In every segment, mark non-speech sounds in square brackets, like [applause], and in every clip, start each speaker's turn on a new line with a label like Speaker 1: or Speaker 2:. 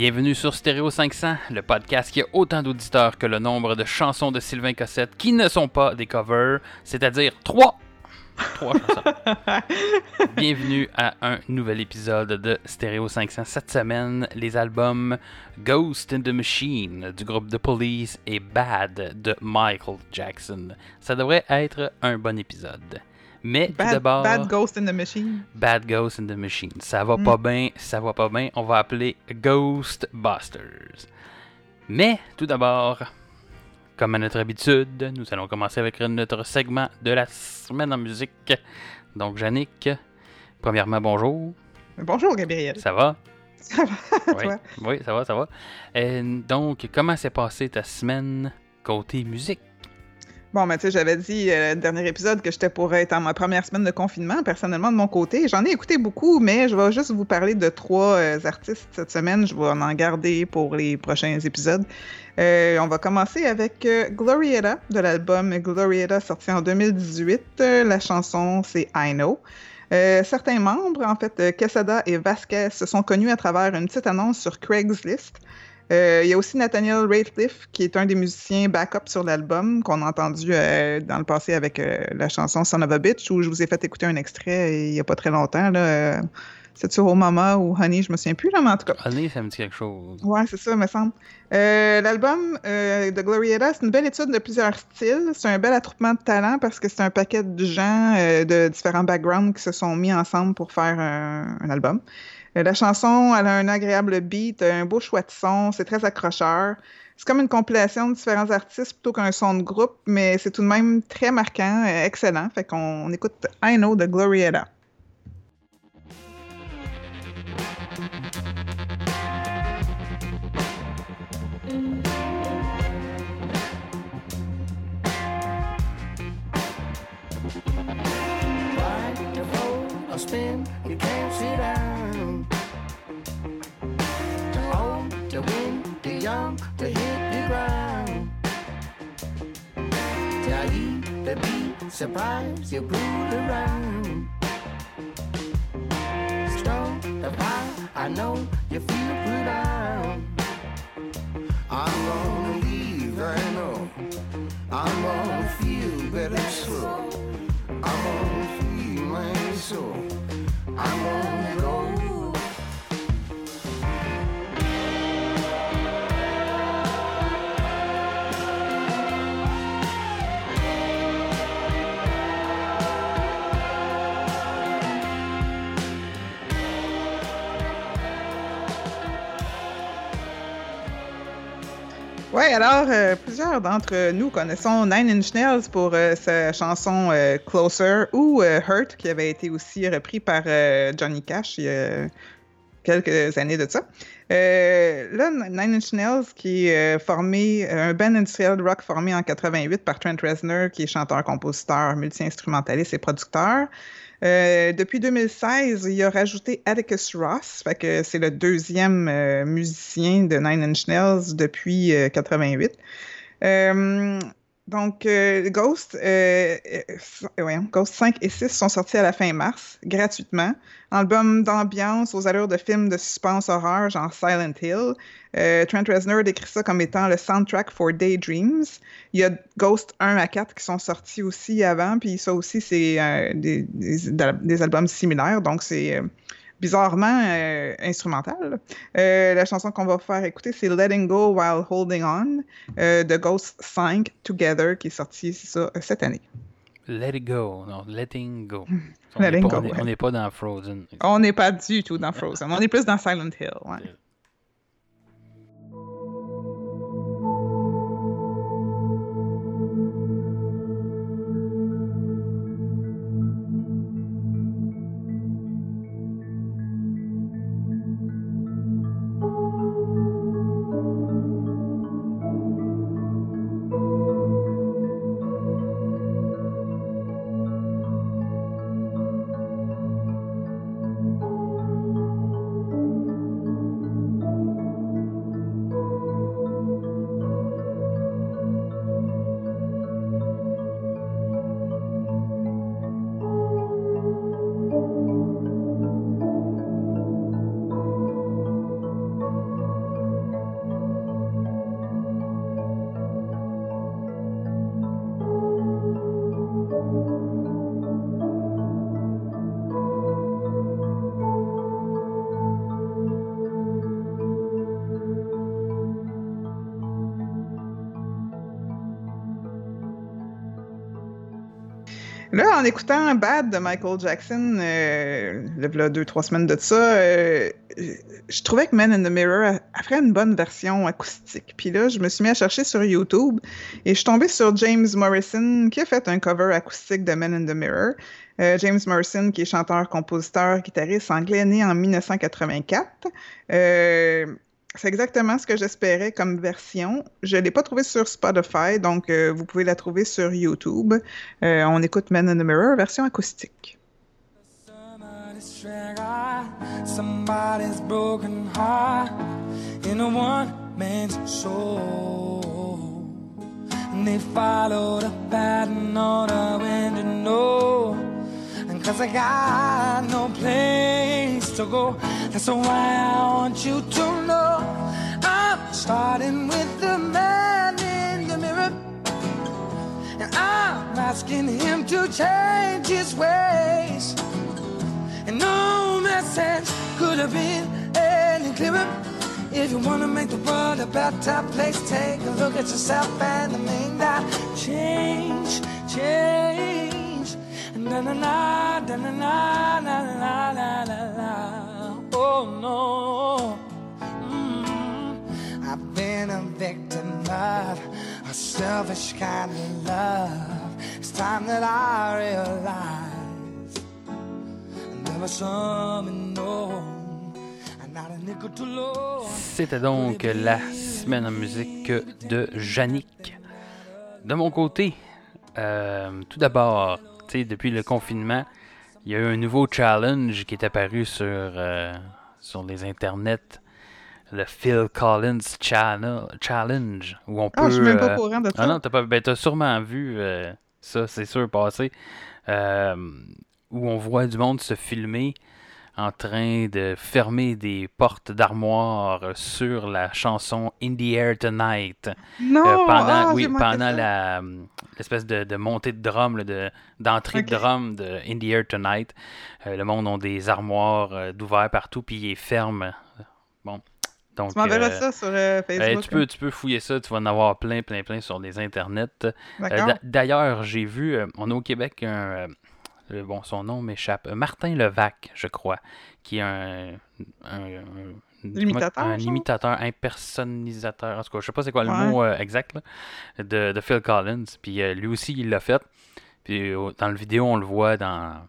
Speaker 1: Bienvenue sur Stereo 500, le podcast qui a autant d'auditeurs que le nombre de chansons de Sylvain Cossette qui ne sont pas des covers, c'est-à-dire trois. Trois chansons. [laughs] Bienvenue à un nouvel épisode de Stereo 500. Cette semaine, les albums Ghost in the Machine du groupe The Police et Bad de Michael Jackson. Ça devrait être un bon épisode. Mais tout d'abord.
Speaker 2: Bad Ghost in the Machine.
Speaker 1: Bad Ghost in the Machine. Ça va
Speaker 2: Mm.
Speaker 1: pas bien, ça va pas bien. On va appeler Ghostbusters. Mais tout d'abord, comme à notre habitude, nous allons commencer avec notre segment de la semaine en musique. Donc, Yannick, premièrement, bonjour.
Speaker 2: Bonjour, Gabriel.
Speaker 1: Ça va?
Speaker 2: Ça va, [laughs]
Speaker 1: Oui,
Speaker 2: toi?
Speaker 1: oui, ça va, ça va. Euh, donc, comment s'est passée ta semaine côté musique?
Speaker 2: Bon, mais tu sais, j'avais dit euh, le dernier épisode que j'étais pour être en ma première semaine de confinement, personnellement, de mon côté. J'en ai écouté beaucoup, mais je vais juste vous parler de trois euh, artistes cette semaine. Je vais en garder pour les prochains épisodes. Euh, on va commencer avec Glorietta, de l'album Glorietta, sorti en 2018. Euh, la chanson, c'est I Know. Certains membres, en fait, Quesada et Vasquez, se sont connus à travers une petite annonce sur Craigslist. Euh, il y a aussi Nathaniel Rateliff, qui est un des musiciens backup sur l'album, qu'on a entendu euh, dans le passé avec euh, la chanson Son of a Bitch, où je vous ai fait écouter un extrait il n'y a pas très longtemps. Là, c'est sur Oh Mama ou Honey, je me souviens plus, là, mais en tout cas.
Speaker 1: Allez, ça me dit quelque chose.
Speaker 2: Ouais, c'est ça, me semble. Euh, L'album euh, de Glorietta, c'est une belle étude de plusieurs styles. C'est un bel attroupement de talents parce que c'est un paquet de gens euh, de différents backgrounds qui se sont mis ensemble pour faire un album. Euh, la chanson, elle a un agréable beat, un beau choix de son, c'est très accrocheur. C'est comme une compilation de différents artistes plutôt qu'un son de groupe, mais c'est tout de même très marquant, excellent. Fait qu'on on écoute I Know de Glorietta.
Speaker 3: Young, to hit the ground. Tell you the beat, surprise, you pull around. Strong, the fire, I know you feel put down. I'm gonna leave, I know. I'm gonna feel better slow. I'm gonna feel my soul. I'm gonna go.
Speaker 2: Ouais, alors, euh, plusieurs d'entre nous connaissons Nine Inch Nails pour euh, sa chanson euh, Closer ou Hurt, qui avait été aussi repris par Johnny Cash il y a quelques années de ça. Là, Nine Inch Nails, qui est formé, un band industriel de rock formé en 88 par Trent Reznor, qui est chanteur, compositeur, multi-instrumentaliste et producteur. Euh, depuis 2016, il a rajouté Atticus Ross, fait que c'est le deuxième euh, musicien de Nine Inch Nails depuis euh, 88. Euh, donc, euh, Ghost, euh, euh, voyons, Ghost 5 et 6 sont sortis à la fin mars, gratuitement. Album d'ambiance aux allures de films de suspense horreur, genre Silent Hill. Euh, Trent Reznor décrit ça comme étant le soundtrack for Daydreams. Il y a Ghost 1 à 4 qui sont sortis aussi avant, puis ça aussi, c'est euh, des, des, albums similaires, donc c'est euh, bizarrement euh, instrumental. Euh, la chanson qu'on va faire écouter, c'est Letting Go While Holding On euh, de Ghost 5 Together, qui est sorti c'est ça, cette année.
Speaker 1: Let it go. Non, letting go. On
Speaker 2: Letting
Speaker 1: n'est pas, on
Speaker 2: ouais.
Speaker 1: on pas dans Frozen.
Speaker 2: On n'est pas du tout dans Frozen, on est plus dans Silent Hill. Ouais. En écoutant Bad de Michael Jackson, euh, là, deux, trois semaines de ça, euh, je trouvais que Man in the Mirror ferait une bonne version acoustique. Puis là, je me suis mis à chercher sur YouTube et je suis tombée sur James Morrison qui a fait un cover acoustique de Man in the Mirror. Euh, James Morrison, qui est chanteur, compositeur, guitariste anglais, né en 1984. Euh, c'est exactement ce que j'espérais comme version. Je ne l'ai pas trouvé sur Spotify, donc euh, vous pouvez la trouver sur YouTube. Euh, on écoute Man in the Mirror, version acoustique.
Speaker 4: And they. Cause I got no place to go, that's why I want you to know. I'm starting with the man in the mirror. And I'm asking him to change his ways. And no message could have been any clearer. If you wanna make the world a better place, take a look at yourself and make that change, change. Oh. Mm.
Speaker 1: C'était donc la semaine en musique de Yannick. De mon côté, euh, tout d'abord, depuis le confinement, il y a eu un nouveau challenge qui est apparu sur, euh, sur les internets. Le Phil Collins Channel, Challenge, où on peut.
Speaker 2: Ah, je suis même pas
Speaker 1: euh,
Speaker 2: au courant de ça.
Speaker 1: Ah non, t'as pas ben, t'as sûrement vu euh, ça, c'est sûr, passer. euh, où on voit du monde se filmer en train de fermer des portes d'armoire sur la chanson In the Air Tonight.
Speaker 2: non!
Speaker 1: Euh, pendant
Speaker 2: ah,
Speaker 1: oui, pendant la euh, l'espèce de, de montée de drum, de, d'entrée de drum de In the Air Tonight. Euh, le monde ont des armoires euh, d'ouvert partout, puis ils ferment. Bon. Donc,
Speaker 2: Tu m'enverras
Speaker 1: euh,
Speaker 2: ça sur euh,
Speaker 1: euh,
Speaker 2: Facebook.
Speaker 1: tu, peux, tu peux fouiller ça, tu vas en avoir plein, plein, plein sur les internets. Euh, D'ailleurs, j'ai vu, euh, on a au Québec un. Euh, le- bon, son nom m'échappe. Martin Levac, je crois, qui est un. un, un- imitateur, impersonnisateur. En tout cas, je sais pas c'est quoi le
Speaker 2: Ouais.
Speaker 1: mot euh, exact là, de, de Phil Collins. Puis euh, lui aussi, il l'a fait. Puis euh, dans le vidéo, on le voit dans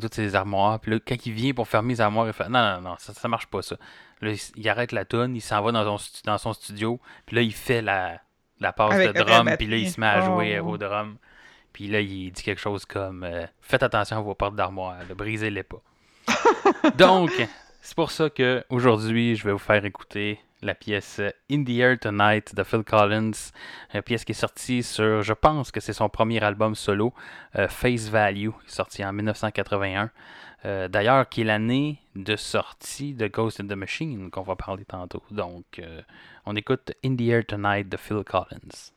Speaker 1: toutes ses armoires. Puis là, quand il vient pour fermer les armoires, il fait Non, non, non, ça, ça marche pas ça. Là, il, arrête la tonne, il s'en va dans son, stu- dans son studio. Puis là, il fait la, la passe
Speaker 2: Avec
Speaker 1: de drum. Puis là, il se met à jouer
Speaker 2: Oh.
Speaker 1: au drum. Puis là, il dit quelque chose comme euh, Faites attention à vos portes d'armoire, ne brisez-les pas. [laughs] Donc, c'est pour ça que aujourd'hui, je vais vous faire écouter la pièce In the Air Tonight de Phil Collins, une pièce qui est sortie sur, je pense que c'est son premier album solo, euh, Face Value, sorti en 1981. Euh, D'ailleurs, qui est l'année de sortie de Ghost in the Machine, qu'on va parler tantôt. Donc, euh, on écoute In the Air Tonight de Phil Collins.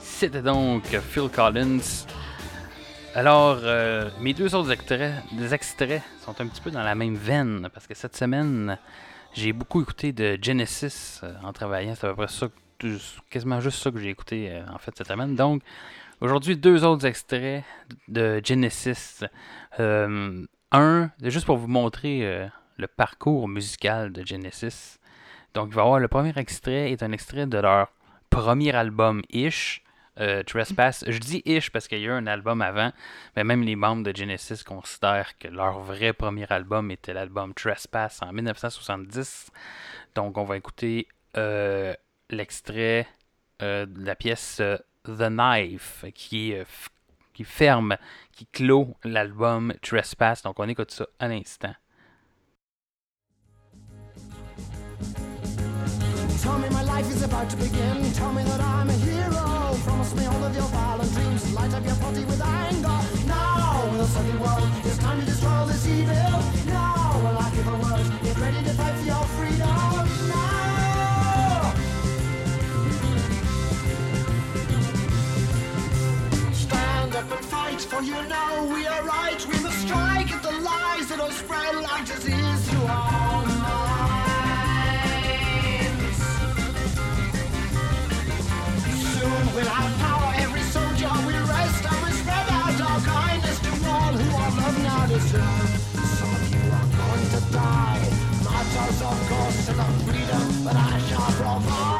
Speaker 1: C'était donc Phil Collins. Alors, euh, mes deux autres extraits, sont un petit peu dans la même veine, parce que cette semaine, j'ai beaucoup écouté de Genesis euh, en travaillant. C'est à peu près ça, quasiment juste ça que j'ai écouté euh, en fait cette semaine. Donc, aujourd'hui, deux autres extraits de Genesis. Un, juste pour vous montrer le parcours musical de Genesis. Donc, il va y avoir le premier extrait est un extrait de leur premier album Ish. euh, Trespass. Je dis Ish parce qu'il y a eu un album avant, mais même les membres de Genesis considèrent que leur vrai premier album était l'album Trespass en 1970. Donc, on va écouter euh, l'extrait euh, de la pièce The Knife qui, qui ferme, qui clôt l'album Trespass. Donc, on écoute ça à l'instant.
Speaker 3: Life is about to begin. Tell me that I'm a hero. Promise me all of your violent dreams. Light up your body with anger. Now, with a sunny world, it's time to destroy this evil. Now, will I give a word? Get ready to fight for your freedom. Now! Stand up and fight, for you know we are right. We must strike at the lies that will spread like disease through our Some of you are going to die, martyrs of course to the freedom that I shall provide.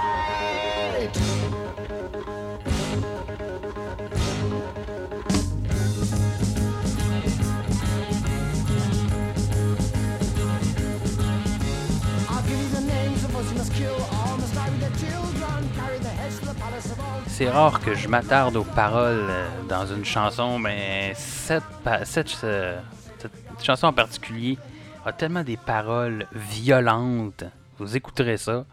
Speaker 1: C'est rare que je m'attarde aux paroles euh, dans une chanson, mais cette, pa- cette, cette chanson en particulier a tellement des paroles violentes. Vous écouterez ça.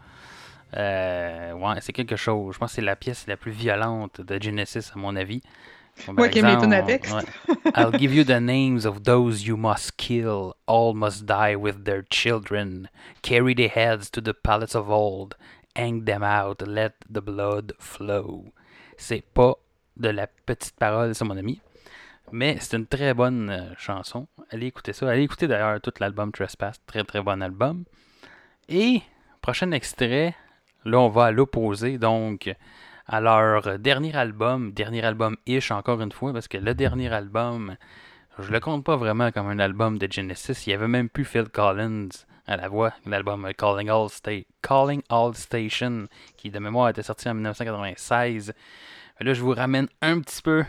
Speaker 1: Euh, ouais, c'est quelque chose. Je pense que c'est la pièce la plus violente de Genesis, à mon avis. Bon, par
Speaker 2: Ouais,
Speaker 1: exemple, ouais. I'll give you the names of those you must kill. All must die with their children. Carry their heads to the palace of old. Hang them out. Let the blood flow. C'est pas de la petite parole, ça, mon ami. Mais c'est une très bonne euh, chanson. Allez écouter ça. Allez écouter d'ailleurs tout l'album Trespass. Très très bon album. Et prochain extrait, là on va à l'opposé. Donc à leur dernier album, dernier album ish encore une fois, parce que le dernier album, je le compte pas vraiment comme un album de Genesis. Il y avait même plus Phil Collins à la voix, l'album Calling All, Calling All Station, qui de mémoire était sorti en 1996. Mais là, je vous ramène un petit peu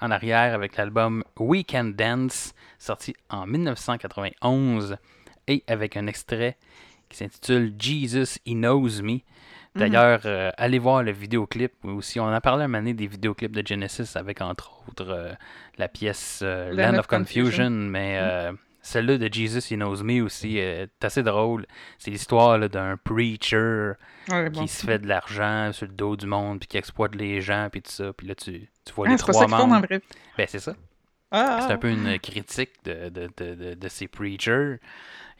Speaker 1: en arrière avec l'album We Can Dance, sorti en 1991, et avec un extrait qui s'intitule Jesus, He Knows Me. D'ailleurs, euh, allez voir le vidéoclip aussi. On a parlé un donné des vidéoclips de Genesis avec entre autres euh, la pièce euh, Land, of Confusion, mais euh, celle-là de Jesus He Knows Me aussi euh, est assez drôle. C'est l'histoire là, d'un preacher
Speaker 2: Ouais, bon.
Speaker 1: qui se fait de l'argent sur le dos du monde puis qui exploite les gens puis tout ça. Puis là, tu, tu vois
Speaker 2: Ah,
Speaker 1: les
Speaker 2: c'est pas
Speaker 1: trois membres. Ben, c'est ça.
Speaker 2: Ah,
Speaker 1: C'est
Speaker 2: ah.
Speaker 1: un peu une critique de, de, de, de, de ces preachers.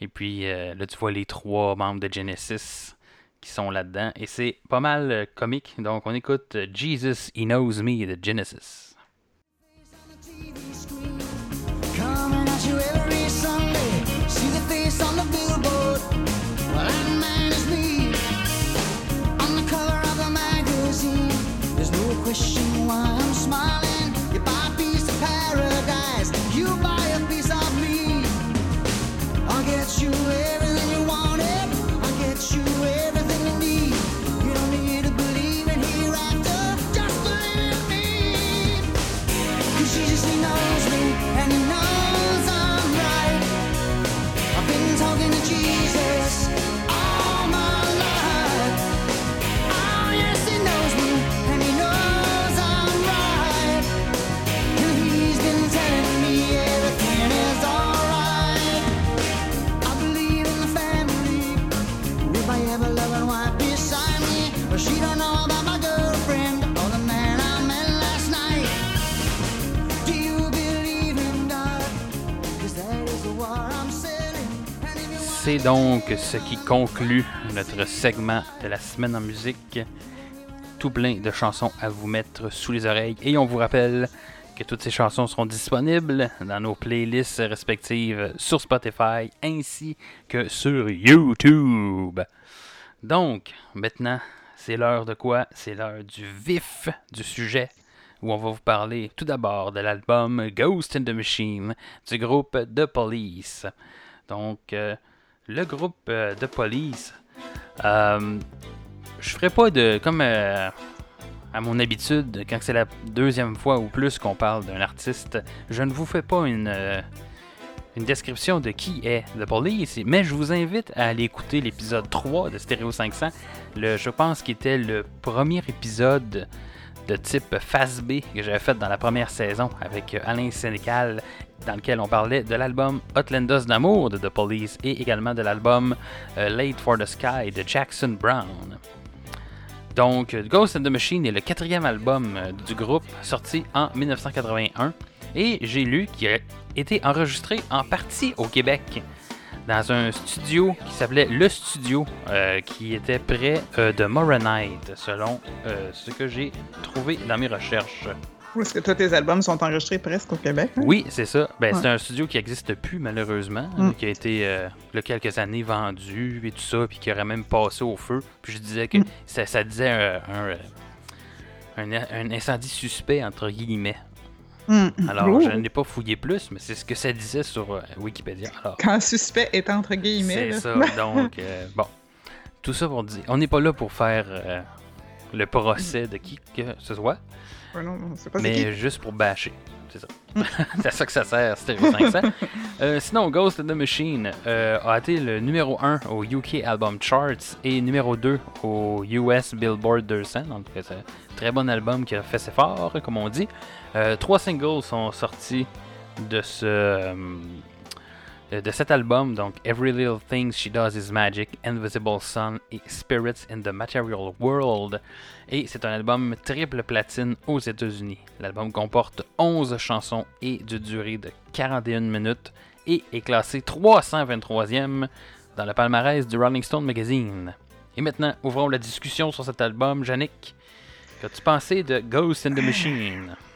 Speaker 1: Et puis euh, là, tu vois les trois membres de Genesis qui sont là-dedans. Et c'est pas mal euh, comique. Donc, on écoute Jesus, He Knows Me de Genesis.
Speaker 5: I'm smiling.
Speaker 1: C'est donc ce qui conclut notre segment de la semaine en musique. Tout plein de chansons à vous mettre sous les oreilles. Et on vous rappelle que toutes ces chansons seront disponibles dans nos playlists respectives sur Spotify ainsi que sur YouTube. Donc, maintenant, c'est l'heure de quoi? C'est l'heure du vif du sujet où on va vous parler tout d'abord de l'album Ghost in the Machine du groupe The Police. Donc, euh, le groupe euh, de police. Euh, je ferai pas de. Comme euh, à mon habitude, quand c'est la deuxième fois ou plus qu'on parle d'un artiste, je ne vous fais pas une. euh, une description de qui est The Police, mais je vous invite à aller écouter l'épisode 3 de Stereo 500, le, je pense qu'il était le premier épisode de type Phase B que j'avais fait dans la première saison avec euh, Alain Sénécal, dans lequel on parlait de l'album Outlanders d'amour de The Police et également de l'album euh, Late for the Sky de Jackson Brown. Donc, euh, Ghost in the Machine est le quatrième album du groupe, sorti en 1981, et j'ai lu qu'il a été enregistré en partie au Québec, dans un studio qui s'appelait Le Studio, euh, qui était près euh, de Moronite, selon euh, ce que j'ai trouvé dans mes recherches.
Speaker 2: Est-ce que tous tes albums sont enregistrés presque au Québec? hein?
Speaker 1: Oui, c'est ça. Ben, C'est un studio qui n'existe plus, malheureusement,
Speaker 2: Mm.
Speaker 1: qui a été, il y a quelques années, vendu et tout ça, puis qui aurait même passé au feu. Puis je disais que
Speaker 2: Mm.
Speaker 1: ça, ça disait un, un, un- un incendie suspect, entre guillemets.
Speaker 2: Hmm.
Speaker 1: Alors,
Speaker 2: Oh.
Speaker 1: je n'ai pas fouillé plus, mais c'est ce que ça disait sur euh, Wikipédia. Alors,
Speaker 2: Quand suspect est entre guillemets.
Speaker 1: c'est ça. Donc, euh, [laughs] bon. Tout ça pour dire, on n'est pas là pour faire euh, le procès de qui que ce soit,
Speaker 2: Ouais, non, non, c'est pas c'est qui.
Speaker 1: mais juste pour bâcher. C'est ça. [laughs] c'est à ça que ça sert, Stereo 500. [laughs] Euh, sinon, Ghost in the Machine euh, a été le numéro 1 au UK Album Charts et numéro 2 au US Billboard 200. Donc, euh, c'est un très bon album qui a fait ses forts, comme on dit. Euh, trois singles sont sortis de ce. Euh, de cet album, donc Every Little Thing She Does Is Magic, Invisible Sun et Spirits in the Material World. Et c'est un album triple platine aux États-Unis. L'album comporte 11 chansons et de durée de 41 minutes et est classé 323e dans le palmarès du Rolling Stone Magazine. Et maintenant, ouvrons la discussion sur cet album. Yannick, qu'as-tu pensé de Ghost in the Machine? [laughs]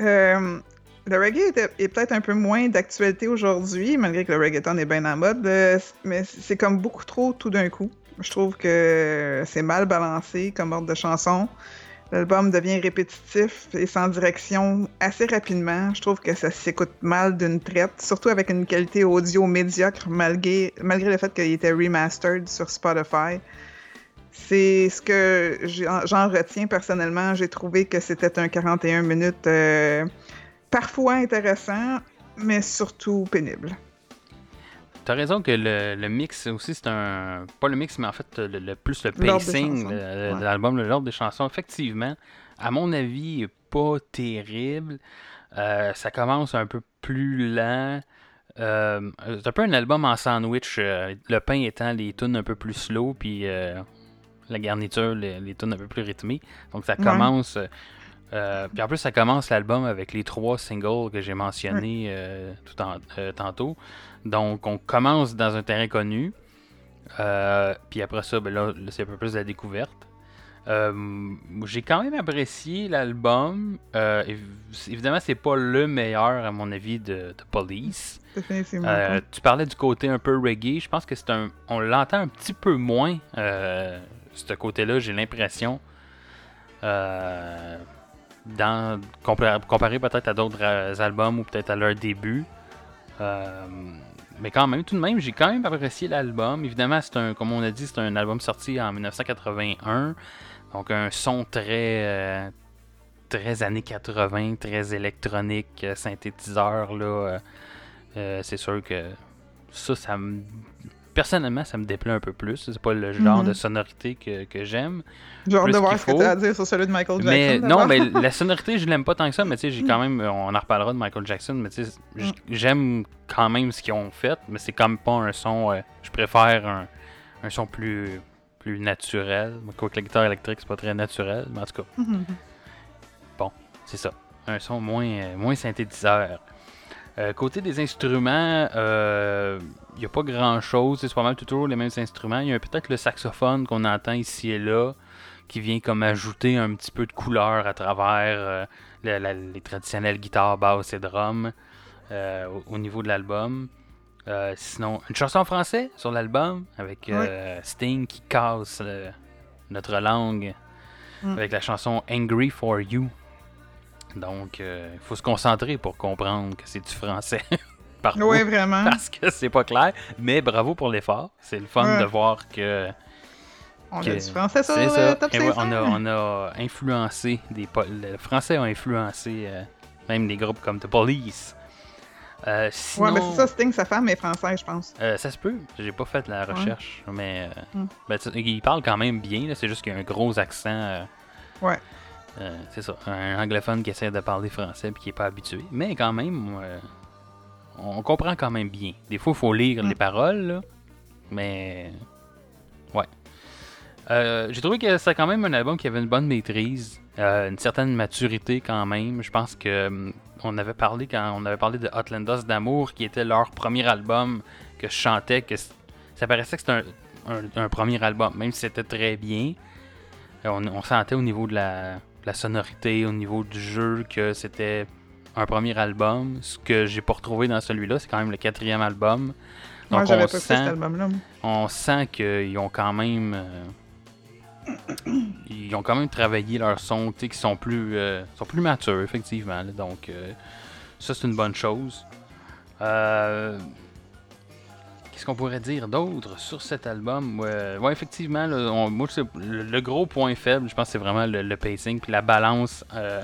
Speaker 2: Euh, le reggae est peut-être un peu moins d'actualité aujourd'hui, malgré que le reggaeton est bien en mode, euh, mais c'est comme beaucoup trop tout d'un coup. Je trouve que c'est mal balancé comme ordre de chanson. L'album devient répétitif et sans direction assez rapidement. Je trouve que ça s'écoute mal d'une traite, surtout avec une qualité audio médiocre malgré, malgré le fait qu'il était remastered sur Spotify. C'est ce que j'en j'en retiens personnellement. J'ai trouvé que c'était un 41 minutes euh, parfois intéressant, mais surtout pénible.
Speaker 1: T'as raison que le, le mix aussi, c'est un. Pas le mix, mais en fait, le, le- plus le pacing de l'album, le l'ordre des chansons. Effectivement, à mon avis, pas terrible. Euh, ça commence un peu plus lent. Euh, c'est un peu un album en sandwich. euh, le pain étant les tunes un peu plus slow, puis la garniture, les, les tunes un peu plus rythmées. Donc ça
Speaker 2: Ouais.
Speaker 1: Euh, puis en plus, ça commence l'album avec les trois singles que j'ai mentionnés euh, tout en- euh, tantôt. Donc, on commence dans un terrain connu. Puis après ça, ben là, c'est un peu plus de la découverte. J'ai quand même apprécié l'album. Év- évidemment, c'est pas le meilleur, à mon avis, de, de Police. Tu parlais du côté un peu reggae. Je pense que c'est un. On l'entend un petit peu moins. Ce côté-là, j'ai l'impression. Euh, dans, comparé, peut-être à d'autres euh, albums ou peut-être à leur début. Euh, mais quand même, tout de même, j'ai quand même apprécié l'album. Évidemment, c'est un, comme on a dit, c'est un album sorti en 1981. Donc un son très, euh, très années 80, très électronique, synthétiseur là. c'est sûr que ça, ça me. Personnellement, ça me déplaît un peu plus. C'est pas le genre
Speaker 2: Mhm.
Speaker 1: de sonorité que, que j'aime.
Speaker 2: J'ai hâte
Speaker 1: plus
Speaker 2: de voir ce que
Speaker 1: faut.
Speaker 2: tu as à dire sur celui de Michael Jackson.
Speaker 1: Mais non, mais la sonorité, je l'aime pas tant que ça, mais tu sais, j'ai quand même, on en reparlera de Michael Jackson, mais tu sais, j- j'aime quand même ce qu'ils ont fait, mais c'est comme pas un son, euh, je préfère un, un son plus, plus naturel. Quoique la guitare électrique, c'est pas très naturel, mais en tout cas,
Speaker 2: Mhm.
Speaker 1: c'est ça. Un son moins, euh, moins synthétiseur. Euh, côté des instruments, il n'y a pas grand chose. C'est pas mal toujours les mêmes instruments. Il y a peut-être le saxophone qu'on entend ici et là, qui vient comme ajouter un petit peu de couleur à travers euh, la- la- les traditionnelles guitares, basses et drums euh, au, au niveau de l'album. Euh, sinon, une chanson en français sur l'album avec euh, Sting qui casse euh, notre langue
Speaker 2: Mm.
Speaker 1: avec la chanson Angry for You. Donc, il faut se concentrer pour comprendre que c'est du français. [laughs]
Speaker 2: Oui, vraiment.
Speaker 1: Parce que c'est pas clair. Mais bravo pour l'effort. C'est le fun
Speaker 2: Ouais.
Speaker 1: de voir que.
Speaker 2: On
Speaker 1: que-
Speaker 2: a du français sur
Speaker 1: c'est
Speaker 2: le
Speaker 1: ça.
Speaker 2: top
Speaker 1: Et ouais,
Speaker 2: 500.
Speaker 1: on, a, on a influencé des. Le français a influencé euh, même des groupes comme The Police. Euh,
Speaker 2: Ouais,
Speaker 1: sinon,
Speaker 2: mais c'est ça, Sting, sa femme est française, je pense.
Speaker 1: euh, ça se peut. J'ai pas fait la recherche, mais euh,
Speaker 2: Mm.
Speaker 1: ben, il parle quand même bien. C'est juste qu'il y a un gros accent. euh,
Speaker 2: Ouais.
Speaker 1: Euh, c'est ça, un anglophone qui essaie de parler français puis qui est pas habitué. Mais quand même, euh, on comprend quand même bien. Des fois, il faut lire
Speaker 2: Mm.
Speaker 1: les paroles, là, mais ouais. Euh, J'ai trouvé que c'était quand même un album qui avait une bonne maîtrise, une certaine maturité quand même. Je pense que hum, on avait parlé quand on avait parlé de Hotlandos d'amour, qui était leur premier album que je chantais, que ça paraissait que c'était un, un- un premier album, même si c'était très bien. On, on sentait au niveau de la, la sonorité, au niveau du jeu, que c'était un premier album. Ce que j'ai pas retrouvé dans celui-là, c'est quand même le quatrième album. Donc on
Speaker 2: pas
Speaker 1: sent,
Speaker 2: cet album-là. moi.
Speaker 1: on sent qu'ils ont quand même euh, ils ont quand même travaillé leur son, tu sais, qui sont plus euh, sont plus matures effectivement. là. donc euh, ça c'est une bonne chose. Euh, Qu'est-ce qu'on pourrait dire d'autre sur cet album? Ouais, effectivement, là, on- moi le, le gros point faible, je pense, c'est vraiment le, le pacing puis la balance euh,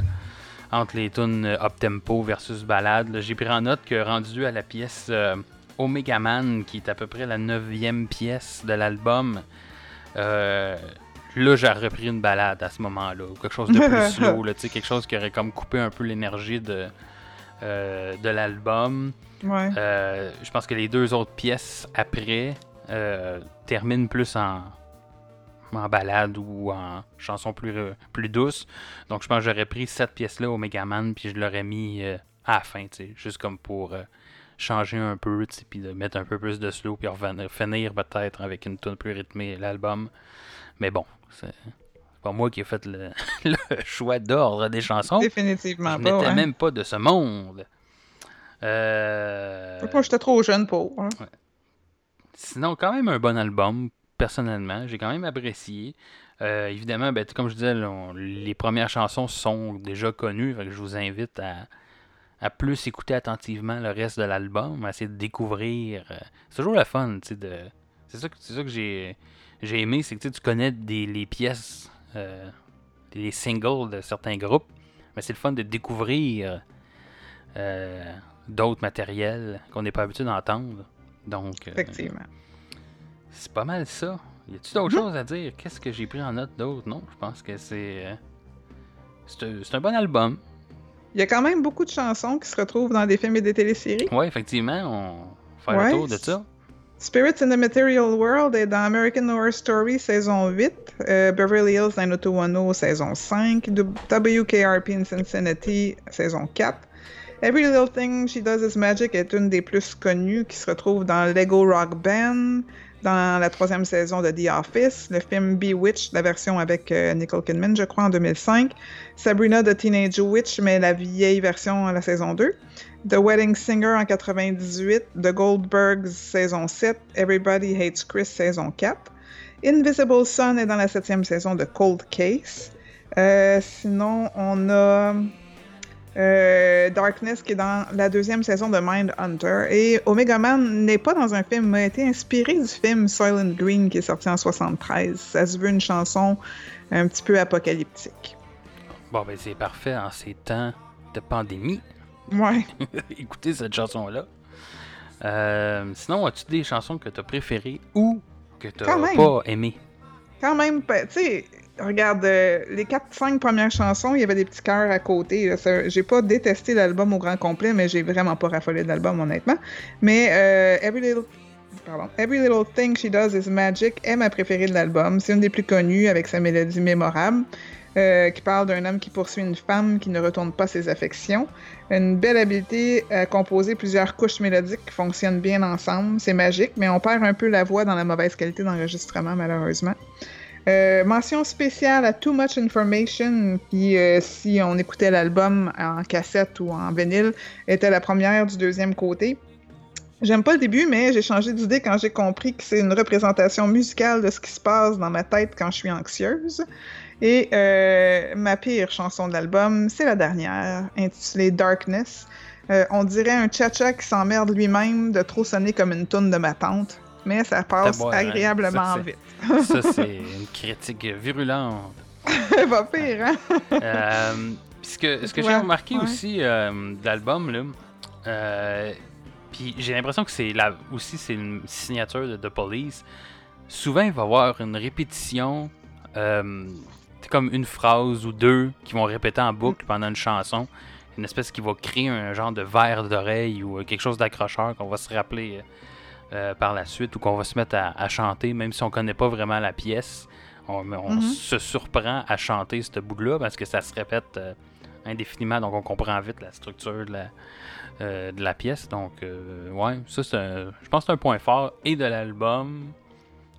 Speaker 1: entre les tunes up tempo versus balade. J'ai pris en note que rendu à la pièce euh, Omega Man, qui est à peu près la neuvième pièce de l'album, euh, là j'ai repris une balade à ce moment-là, ou quelque chose de [laughs] plus slow, là, quelque chose qui aurait comme coupé un peu l'énergie de, euh, de l'album.
Speaker 2: Ouais.
Speaker 1: Euh, je pense que les deux autres pièces après euh, terminent plus en, en balade ou en chanson plus, plus douce. Donc je pense que j'aurais pris cette pièce-là au Megaman puis je l'aurais mis à la fin, juste comme pour changer un peu, puis de mettre un peu plus de slow puis revenir, finir peut-être avec une tune plus rythmée l'album. Mais bon, c'est pas moi qui ai fait le, [laughs] le choix d'ordre des chansons.
Speaker 2: Définitivement
Speaker 1: Je
Speaker 2: pas.
Speaker 1: n'étais
Speaker 2: ouais.
Speaker 1: même pas de ce monde. Euh,
Speaker 2: Moi, j'étais trop jeune pour. hein.
Speaker 1: Sinon, quand même un bon album, personnellement. J'ai quand même apprécié. Euh, évidemment, ben, comme je disais, là, on- les premières chansons sont déjà connues. fait que je vous invite à, à plus écouter attentivement le reste de l'album, à essayer de découvrir. euh, c'est toujours le fun, tu sais, de... C'est ça que, c'est ça que j'ai, j'ai aimé, c'est que tu connais des, les pièces, euh, les singles de certains groupes, mais c'est le fun de découvrir euh, d'autres matériels qu'on n'est pas habitué d'entendre. Donc, euh,
Speaker 2: Effectivement.
Speaker 1: c'est pas mal ça. Y a-tu d'autres choses à dire? Qu'est-ce que j'ai pris en note d'autre? Non, je pense que c'est. euh, C'est un- bon album.
Speaker 2: Il y a quand même beaucoup de chansons qui se retrouvent dans des films et des téléséries.
Speaker 1: Ouais, effectivement, on va faire
Speaker 2: Ouais,
Speaker 1: le tour de ça.
Speaker 2: Spirits in the Material World est dans American Horror Story saison 8, euh, Beverly Hills 90210 saison 5, W- WKRP in Cincinnati saison 4. Every Little Thing She Does Is Magic est une des plus connues qui se retrouve dans Lego Rock Band, dans la troisième saison de The Office, le film Bewitched, la version avec euh, Nicole Kidman, je crois, en 2005, Sabrina the Teenage Witch, mais la vieille version à la saison 2. The Wedding Singer en 98, The Goldbergs saison 7, Everybody Hates Chris saison 4. Invisible Sun est dans la septième saison de Cold Case. Euh, sinon, on a euh, Darkness qui est dans la deuxième saison de Mind Hunter. Et Omega Man n'est pas dans un film, mais a été inspiré du film Soylent Green qui est sorti en 73. Ça se veut une chanson un petit peu apocalyptique.
Speaker 1: Bon, ben c'est parfait en ces temps de pandémie.
Speaker 2: Ouais. [laughs]
Speaker 1: Écoutez cette chanson-là. Euh, sinon, as-tu des chansons que tu as préférées ou que tu pas aimées?
Speaker 2: quand même, pas- tu sais, regarde, euh, les 4-5 premières chansons, il y avait des petits cœurs à côté. J'ai pas détesté l'album au grand complet, mais j'ai vraiment pas raffolé l'album, honnêtement. Mais euh, Every Little... Pardon. Every Little Thing She Does Is Magic est ma préférée de l'album. C'est une des plus connues avec sa mélodie mémorable. euh, qui parle d'un homme qui poursuit une femme qui ne retourne pas ses affections. Une belle habileté à composer plusieurs couches mélodiques qui fonctionnent bien ensemble. C'est magique, mais on perd un peu la voix dans la mauvaise qualité d'enregistrement, malheureusement. Euh, mention spéciale à Too Much Information, qui, euh, si on écoutait l'album en cassette ou en vinyle, était la première du deuxième côté. J'aime pas le début, mais j'ai changé d'idée quand j'ai compris que c'est une représentation musicale de ce qui se passe dans ma tête quand je suis anxieuse. Et euh, ma pire chanson de l'album, c'est la dernière, intitulée Darkness. On dirait un cha-cha qui s'emmerde lui-même de trop sonner comme une toune de ma tante, mais ça passe
Speaker 1: hein.
Speaker 2: agréablement
Speaker 1: Ça,
Speaker 2: vite.
Speaker 1: Ça, [laughs] c'est une critique virulente. [laughs]
Speaker 2: Pas pire, hein?
Speaker 1: Euh, ce que, ce que j'ai remarqué
Speaker 2: ouais.
Speaker 1: aussi euh, de l'album, là, euh, puis j'ai l'impression que c'est la, aussi c'est une signature de The Police. Souvent, il va y avoir une répétition, c'est comme une phrase ou deux qui vont répéter en boucle pendant une chanson. Une espèce qui va créer un genre de verre d'oreille ou quelque chose d'accrocheur qu'on va se rappeler euh, par la suite ou qu'on va se mettre à, à chanter, même si on connaît pas vraiment la pièce. On,
Speaker 2: Mhm.
Speaker 1: se surprend à chanter ce bout-là parce que ça se répète euh, indéfiniment, donc on comprend vite la structure de la, euh, de la pièce. Donc, ouais, ça, un- je pense que c'est un point fort et de l'album.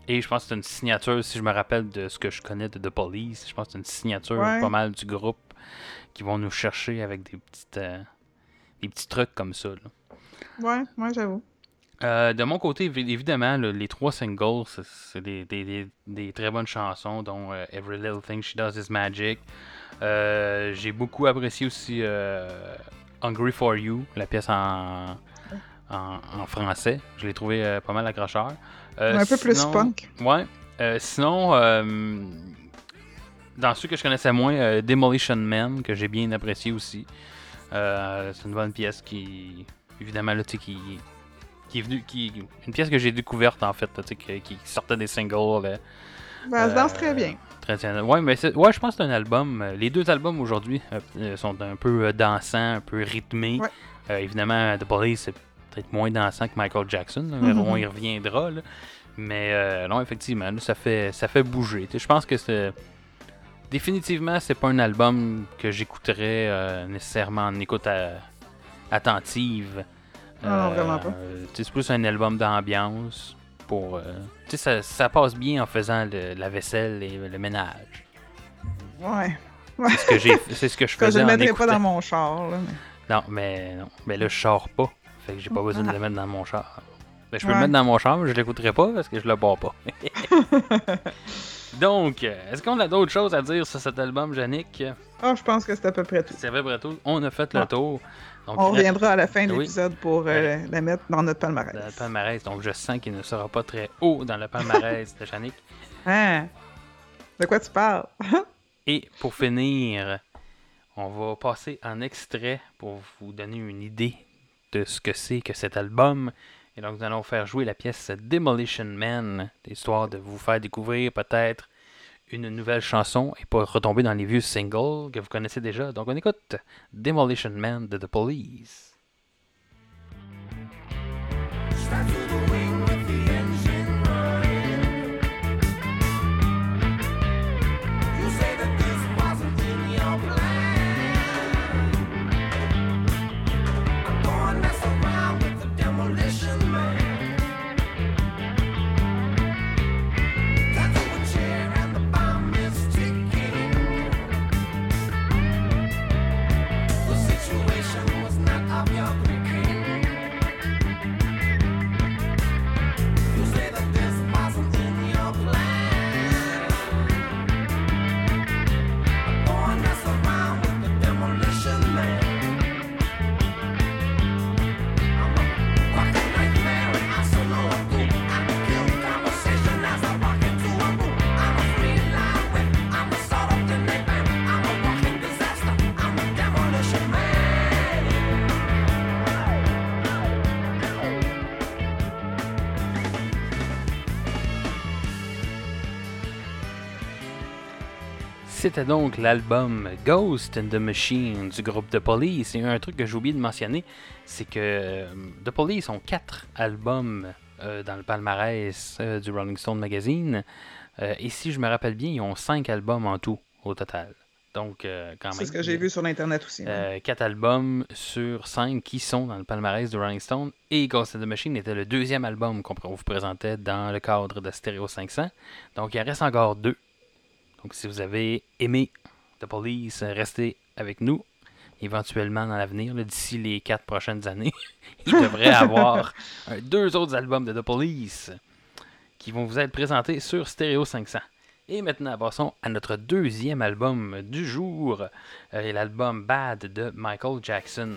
Speaker 1: Et je pense que c'est une signature, si je me rappelle de ce que je connais de The Police, je pense que c'est une signature
Speaker 2: Ouais.
Speaker 1: pas mal du groupe qui vont nous chercher avec des petites des petits trucs comme ça. là.
Speaker 2: Ouais, moi j'avoue.
Speaker 1: Euh, de mon côté, évi- évidemment, les trois singles, c'est- des, des- des- des très bonnes chansons, dont euh, Every Little Thing She Does Is Magic. Euh, J'ai beaucoup apprécié aussi Hungry for You, la pièce en, en, en français. Je l'ai trouvé pas mal accrocheur.
Speaker 2: Un peu plus punk.
Speaker 1: Ouais. Sinon, dans ceux que je connaissais moins, Demolition Man, que j'ai bien apprécié aussi. C'est une bonne pièce qui, évidemment, là, tu sais, qui, qui est venue, qui, une pièce que j'ai découverte en fait, là, tu sais, qui, qui sortait des singles. là,
Speaker 2: Ben, elle se danse
Speaker 1: euh,
Speaker 2: très bien.
Speaker 1: Ouais, mais ouais, je pense que c'est un album. euh, Les deux albums aujourd'hui sont un peu dansants, un peu rythmés.
Speaker 2: Ouais.
Speaker 1: Euh, évidemment, The Police, c'est peut-être moins dansant que Michael Jackson. là, mais
Speaker 2: Mhm.
Speaker 1: On y reviendra. là. Mais euh, non, effectivement, là, ça fait ça fait bouger. Je pense que c'est. Définitivement, c'est pas un album que j'écouterais euh, nécessairement en écoute à- attentive.
Speaker 2: Non, non, vraiment pas.
Speaker 1: Euh, c'est plus un album d'ambiance pour. euh, tu sais, ça, ça passe bien en faisant le- la vaisselle et le ménage.
Speaker 2: Ouais.
Speaker 1: C'est ce que j'ai, [laughs] c'est ce que je
Speaker 2: je
Speaker 1: faisais
Speaker 2: ne
Speaker 1: en
Speaker 2: le mettrai pas dans mon char. Là, mais-
Speaker 1: Non, mais non, mais là je sors pas, fait que j'ai pas besoin de le mettre dans mon char. Ben, je peux
Speaker 2: Ouais.
Speaker 1: le mettre dans mon char, mais je l'écouterai pas parce que je le bois pas. [laughs] Donc, euh, est-ce qu'on a d'autres choses à dire sur cet album, Yannick?
Speaker 2: Ah, je pense que c'est à peu près tout.
Speaker 1: C'est vrai, Breton, on a fait le
Speaker 2: Ouais.
Speaker 1: tour. Donc,
Speaker 2: On reviendra à la fin de
Speaker 1: Oui.
Speaker 2: l'épisode pour euh, la mettre dans notre palmarès.
Speaker 1: dans le palmarès. Donc, je sens qu'il ne sera pas très haut dans le palmarès de Yannick. [laughs]
Speaker 2: Hein? De quoi tu parles? [laughs]
Speaker 1: Et pour finir, on va passer en extrait pour vous donner une idée de ce que c'est que cet album. Et donc, nous allons faire jouer la pièce Demolition Man, histoire de vous faire découvrir peut-être une nouvelle chanson et pas retomber dans les vieux singles que vous connaissez déjà. Donc, on écoute Demolition Man de The Police. C'était donc l'album Ghost in the Machine du groupe The Police. Et un truc que j'ai oublié de mentionner, c'est que euh, The Police ont quatre albums euh, dans le palmarès euh, du Rolling Stone Magazine. Euh, et si je me rappelle bien, ils ont cinq albums en tout au total. Donc, quand même.
Speaker 2: C'est ce que j'ai vu sur Internet aussi.
Speaker 1: quatre albums sur cinq qui sont dans le palmarès de Rolling Stone. Et Ghost in the Machine était le deuxième album qu'on vous présentait dans le cadre de Stereo 500. Donc il en reste encore deux. Donc si vous avez aimé The Police, restez avec nous. Éventuellement dans l'avenir, d'ici les quatre prochaines années, [laughs] il devrait [laughs] avoir euh, deux autres albums de The Police qui vont vous être présentés sur Stereo 500. Et maintenant, passons à notre deuxième album du jour, euh, l'album Bad de Michael Jackson.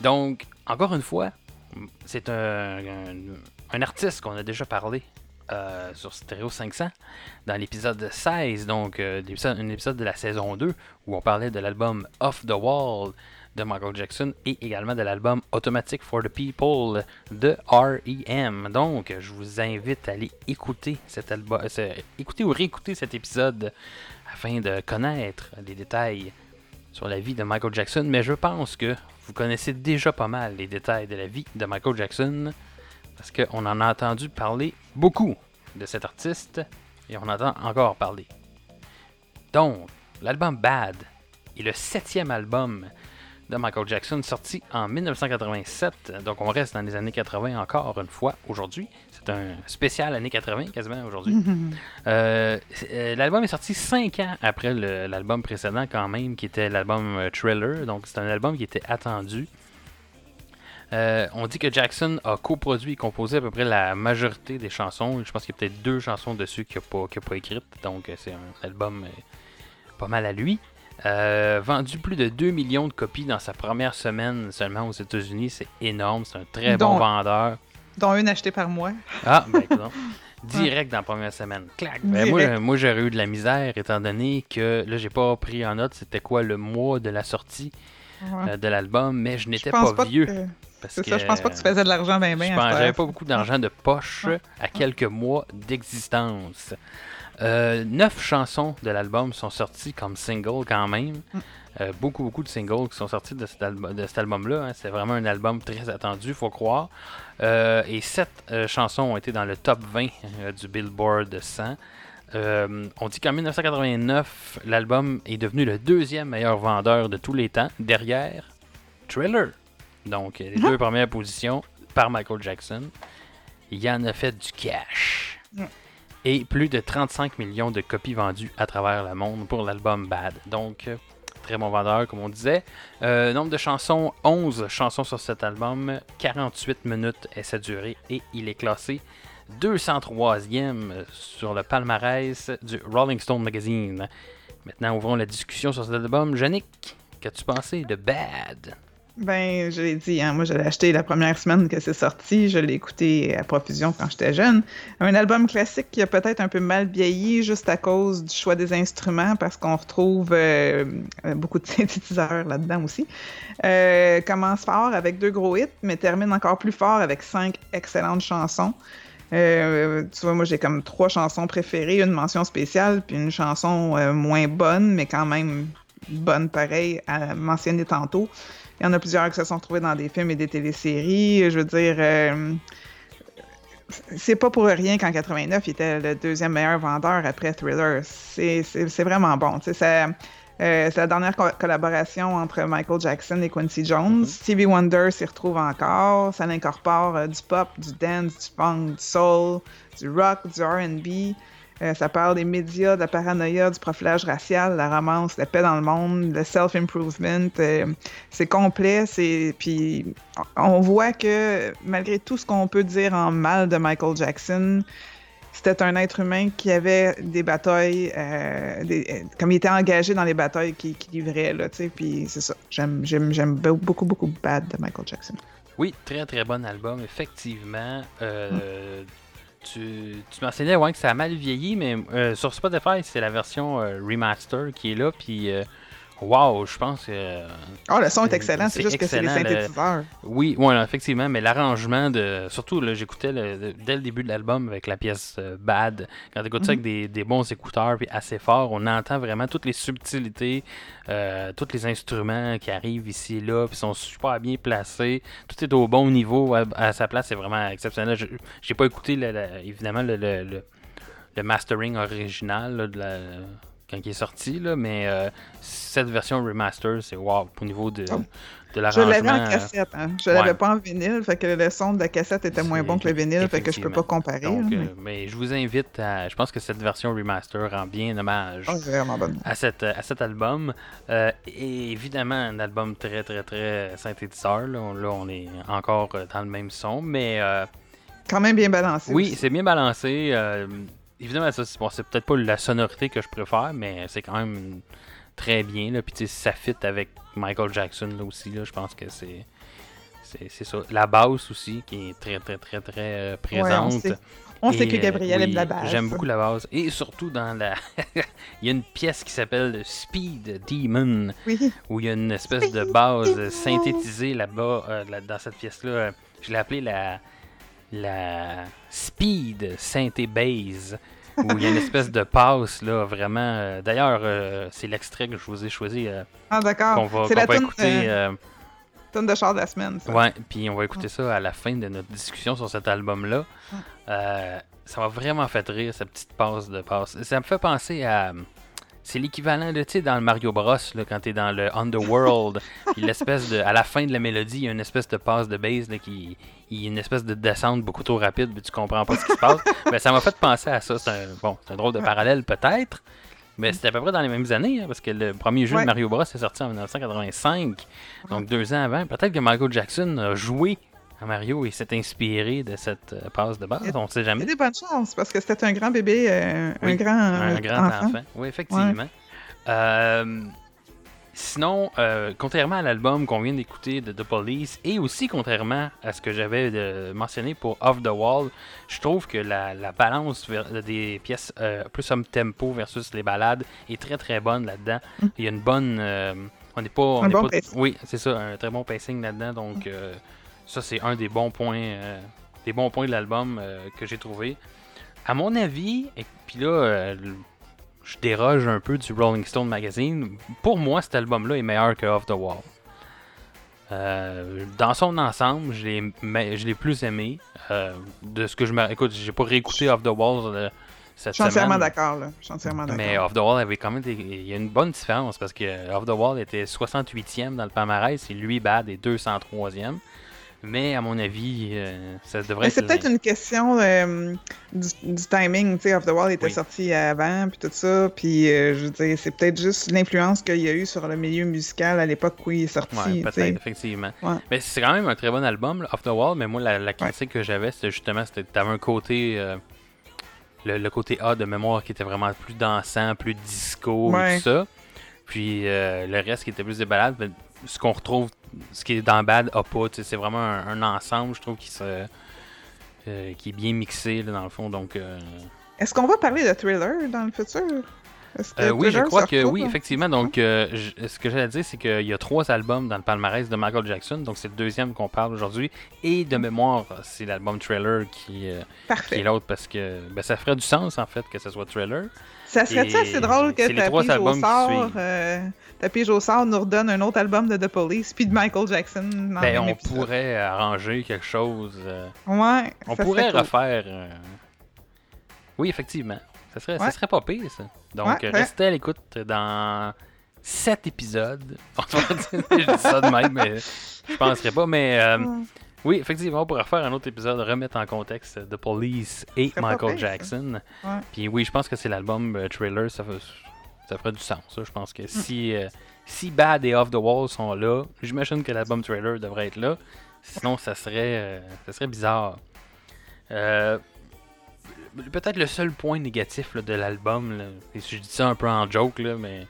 Speaker 1: Donc, encore une fois, c'est un, un, un artiste qu'on a déjà parlé euh, sur Stereo 500 dans l'épisode 16, donc euh, un épisode de la saison 2 où on parlait de l'album Off the Wall de Michael Jackson et également de l'album Automatic for the People de R.E.M. Donc, je vous invite à aller écouter cet album, euh, écouter ou réécouter cet épisode afin de connaître les détails sur la vie de Michael Jackson. Mais je pense que vous connaissez déjà pas mal les détails de la vie de Michael Jackson parce qu'on en a entendu parler beaucoup de cet artiste et on entend encore parler. Donc, l'album Bad est le septième album de Michael Jackson sorti en 1987. Donc, on reste dans les années 80 encore une fois aujourd'hui. C'est un spécial années 80 quasiment aujourd'hui. [laughs] Euh, euh, l'album est sorti 5 ans après l'album précédent quand même, qui était l'album euh, Thriller. Donc, c'est un album qui était attendu. Euh, on dit que Jackson a coproduit et composé à peu près la majorité des chansons. Je pense qu'il y a peut-être deux chansons dessus qu'il n'a pas, écrites. Donc, euh, c'est un album euh, pas mal à lui. Euh, vendu plus de 2 millions de copies dans sa première semaine seulement aux États-Unis. C'est énorme. C'est un très bon vendeur.
Speaker 2: Dont une achetée par mois.
Speaker 1: Ah, ben [laughs] donc. Direct dans la première semaine. Clac. Ben, moi, moi, j'aurais eu de la misère étant donné que là, j'ai pas pris en note c'était quoi le mois de la sortie
Speaker 2: Ouais.
Speaker 1: euh, de l'album, mais je n'étais pas, vieux.
Speaker 2: C'est ça, je pense pas que tu faisais de l'argent bien
Speaker 1: je
Speaker 2: bien.
Speaker 1: pense- J'avais pas beaucoup d'argent de poche à quelques mois d'existence. Euh, neuf chansons de l'album sont sorties comme single quand même.
Speaker 2: Mm.
Speaker 1: Euh, beaucoup, beaucoup de singles qui sont sortis de cet, albu- de cet album-là. hein. C'est vraiment un album très attendu, faut croire. Euh, et sept chansons ont été dans le top 20 euh, du Billboard 100. Euh, on dit qu'en 1989, l'album est devenu le deuxième meilleur vendeur de tous les temps, derrière Thriller. Donc, les deux premières positions par Michael Jackson. Il en a fait du cash.
Speaker 2: Mm.
Speaker 1: Et plus de 35 millions de copies vendues à travers le monde pour l'album Bad. Donc, euh, très bon vendeur, comme on disait. Euh, nombre de chansons, 11 chansons sur cet album, 48 minutes et sa durée. Et il est classé 203e sur le palmarès du Rolling Stone Magazine. Maintenant, ouvrons la discussion sur cet album. Yannick, qu'as-tu pensé de Bad?
Speaker 2: Ben, je l'ai dit, hein, moi je l'ai acheté la première semaine que c'est sorti, je l'ai écouté à profusion quand j'étais jeune. Un album classique qui a peut-être un peu mal vieilli juste à cause du choix des instruments parce qu'on retrouve euh, beaucoup de synthétiseurs là-dedans aussi. Euh, commence fort avec deux gros hits, mais termine encore plus fort avec cinq excellentes chansons. Euh, tu vois, moi j'ai comme trois chansons préférées, une mention spéciale, puis une chanson moins bonne, mais quand même bonne pareil, à mentionner tantôt. Il y en a plusieurs qui se sont retrouvés dans des films et des téléséries. Je veux dire, euh, c'est pas pour rien qu'en 89, il était le deuxième meilleur vendeur après Thriller. C'est vraiment bon. Ça, euh, c'est la dernière co- collaboration entre Michael Jackson et Quincy Jones. Stevie Wonder s'y retrouve encore. Ça l'incorpore euh, du pop, du dance, du funk, du soul, du rock, du R&B. Euh, ça parle des médias, de la paranoïa, du profilage racial, la romance, la paix dans le monde, le self-improvement. euh, c'est complet, c'est puis on voit que malgré tout ce qu'on peut dire en mal de Michael Jackson, c'était un être humain qui avait des batailles, euh, des- comme il était engagé dans les batailles qu'il qu'il livrait là, tu sais. Puis c'est ça, j'aime j'aime j'aime be- beaucoup beaucoup Bad de Michael Jackson.
Speaker 1: Oui, très très bon album, effectivement. Euh, Tu, tu mentionnais ouais, que ça a mal vieilli, mais euh, sur Spotify, c'est la version euh, remaster qui est là. Puis, euh, wow, je pense que. euh,
Speaker 2: Oh, le son est
Speaker 1: C'est-
Speaker 2: excellent,
Speaker 1: c'est
Speaker 2: juste que c'est les
Speaker 1: le-
Speaker 2: synthétiseurs.
Speaker 1: Oui, ouais, effectivement, mais l'arrangement de. Surtout, j'écoutais dès le début de l'album avec la pièce euh, Bad. Quand tu écoutes ça avec des, des bons écouteurs puis assez fort, on entend vraiment toutes les subtilités, euh, tous les instruments qui arrivent ici et là, puis sont super bien placés. Tout est au bon niveau à, à sa place, c'est vraiment exceptionnel. Je- J'ai pas écouté, le- le- évidemment, le, le- le- le mastering original là, de la- quand il est sorti, là, mais euh, cette version remaster, c'est wow, au niveau de,
Speaker 2: Oh.
Speaker 1: de
Speaker 2: Je
Speaker 1: l'arrangement.
Speaker 2: l'avais en
Speaker 1: euh,
Speaker 2: cassette, hein. Je
Speaker 1: ouais.
Speaker 2: l'avais pas en vinyle, fait que le son de la cassette était moins bon que le vinyle, fait que je peux pas comparer.
Speaker 1: Donc, euh,
Speaker 2: mais-
Speaker 1: mais je vous invite à. Je pense que cette version remaster rend bien hommage
Speaker 2: Oh, bon.
Speaker 1: à, cette, à cet album. Euh, et évidemment, un album très, très, très synthétiseur. Là, On- là, on est encore dans le même son. Mais euh,
Speaker 2: Quand même bien balancé.
Speaker 1: oui, c'est bien balancé. Évidemment, ça, c'est bon, c'est peut-être pas la sonorité que je préfère, mais c'est quand même très bien. Là. Puis tu sais, ça fit avec Michael Jackson là, aussi. Là, je pense que c'est. c'est c'est ça. La basse aussi, qui est très, très, très, très euh,
Speaker 2: Ouais, on
Speaker 1: présente.
Speaker 2: sait, on sait que
Speaker 1: euh,
Speaker 2: Gabriel aime la base.
Speaker 1: J'aime beaucoup la base. Et surtout dans la. [laughs] il y a une pièce qui s'appelle Speed Demon,
Speaker 2: Oui.
Speaker 1: où il y a une espèce de base synthétisée là-bas, euh, là- dans cette pièce-là. Je l'ai appelée la. La Speed Synthé Base. Où il y a une espèce de passe, là, vraiment. euh, D'ailleurs, euh, c'est l'extrait que je vous ai choisi euh,
Speaker 2: Ah,
Speaker 1: qu'on
Speaker 2: d'accord.
Speaker 1: va,
Speaker 2: C'est
Speaker 1: qu'on
Speaker 2: la
Speaker 1: va écouter.
Speaker 2: euh, de char de la semaine, ça.
Speaker 1: Ouais, puis on va écouter ça à la fin de notre discussion sur cet album-là. Ça m'a vraiment fait rire, cette petite passe de passe. Ça me fait penser à. C'est l'équivalent de, tu sais, dans le Mario Bros, là, quand t'es dans le Underworld, [laughs] l'espèce de. À la fin de la mélodie, il y a une espèce de passe de base, là, qui. Il y a une espèce de descente beaucoup trop rapide, puis tu comprends pas ce qui se passe. [laughs] Mais ça m'a fait penser à ça. C'est un, bon, c'est un drôle de parallèle, peut-être. Mais c'était à peu près dans les mêmes années, hein, parce que le premier jeu
Speaker 2: Ouais.
Speaker 1: de Mario Bros est sorti en 1985. Donc deux ans avant, peut-être que Michael Jackson a joué Mario et s'est inspiré de cette euh, passe de base. On ne sait
Speaker 2: Il y
Speaker 1: jamais.
Speaker 2: a des bonnes chances, parce que c'était un grand bébé, euh,
Speaker 1: Oui,
Speaker 2: un grand,
Speaker 1: Un
Speaker 2: euh,
Speaker 1: grand enfant.
Speaker 2: enfant.
Speaker 1: Oui, effectivement. Euh, sinon, contrairement à l'album qu'on vient d'écouter de The Police et aussi contrairement à ce que j'avais mentionné pour Off the Wall, je trouve que la, la balance des pièces plus up tempo versus les balades est très très bonne là-dedans. Il y a une bonne. on n'est pas. on
Speaker 2: Mm. Un bon
Speaker 1: pas-
Speaker 2: pacing.
Speaker 1: Oui, c'est ça, un très bon pacing là-dedans. Donc, ça, c'est un des bons points, euh, des bons points de l'album euh, que j'ai trouvé. À mon avis, et puis là, euh, je déroge un peu du Rolling Stone Magazine. Pour moi, cet album-là est meilleur que Off the Wall. Euh, dans son ensemble, je l'ai me- je l'ai plus aimé. Euh, de ce que je me. Écoute, j'ai pas réécouté Off the Wall euh, cette
Speaker 2: Je suis entièrement
Speaker 1: semaine.
Speaker 2: d'accord, là. Je suis entièrement d'accord.
Speaker 1: Mais Off the Wall avait quand même des- Il y a une bonne différence parce que Off the Wall était 68e dans le palmarès et lui, Bad, est 203e. Mais à mon avis, euh, ça devrait
Speaker 2: c'est peut-être une question euh, du, du timing. Tu sais, Off the Wall était
Speaker 1: Oui.
Speaker 2: sorti avant, puis tout ça. Puis, euh, je veux dire, c'est peut-être juste l'influence qu'il y a eu sur le milieu musical à l'époque où il est sorti.
Speaker 1: Ouais, peut-être, effectivement.
Speaker 2: Ouais.
Speaker 1: Mais c'est quand même un très bon album, Off the Wall. Mais moi, la, la critique que j'avais, c'était justement, c'était que t'avais un côté. euh, le, le côté A de mémoire qui était vraiment plus dansant, plus disco et tout ça. Puis euh, le reste qui était plus des balades. mais ce qu'on retrouve, ce qui est dans Bad a pas. C'est vraiment un, un ensemble, je trouve, qui se. euh, qui est bien mixé là, dans le fond. Donc, euh,
Speaker 2: Est-ce qu'on va parler de thriller dans le futur?
Speaker 1: Euh, oui, je crois que oui,
Speaker 2: dans-
Speaker 1: effectivement. Donc, euh, je- ce que j'allais dire, c'est qu'il y a trois albums dans le palmarès de Michael Jackson. Donc, c'est le deuxième qu'on parle aujourd'hui. Et de mémoire, c'est l'album Thriller qui, euh, est l'autre parce que ben, ça ferait du sens, en fait, que ce soit Thriller.
Speaker 2: Ça serait-tu assez drôle que Tapis au sort, euh, au sort nous redonne un autre album de The Police, puis de Michael Jackson dans
Speaker 1: Ben, on
Speaker 2: épisode.
Speaker 1: pourrait arranger quelque chose. euh,
Speaker 2: Ouais,
Speaker 1: on
Speaker 2: ça
Speaker 1: pourrait
Speaker 2: cool.
Speaker 1: refaire. euh, Oui, effectivement. Ça serait, ça
Speaker 2: Ouais.
Speaker 1: serait pas pire, ça. Donc,
Speaker 2: Ouais,
Speaker 1: restez à l'écoute dans sept épisodes. [laughs] je dis ça de même, mais je penserais pas. Mais. Oui, effectivement, on pourrait refaire un autre épisode, remettre en contexte The Police et Michael
Speaker 2: pire, ça.
Speaker 1: Jackson.
Speaker 2: Ouais.
Speaker 1: Puis oui, je pense que c'est l'album euh, Thriller, ça, fait- ça ferait du sens. ça. Je pense que
Speaker 2: Mm.
Speaker 1: si, euh, si Bad et Off the Wall sont là, j'imagine que l'album Thriller devrait être là. Sinon, ça serait, euh, ça serait bizarre. Euh, Peut-être le seul point négatif là, de l'album, et je dis ça un peu en joke, là, mais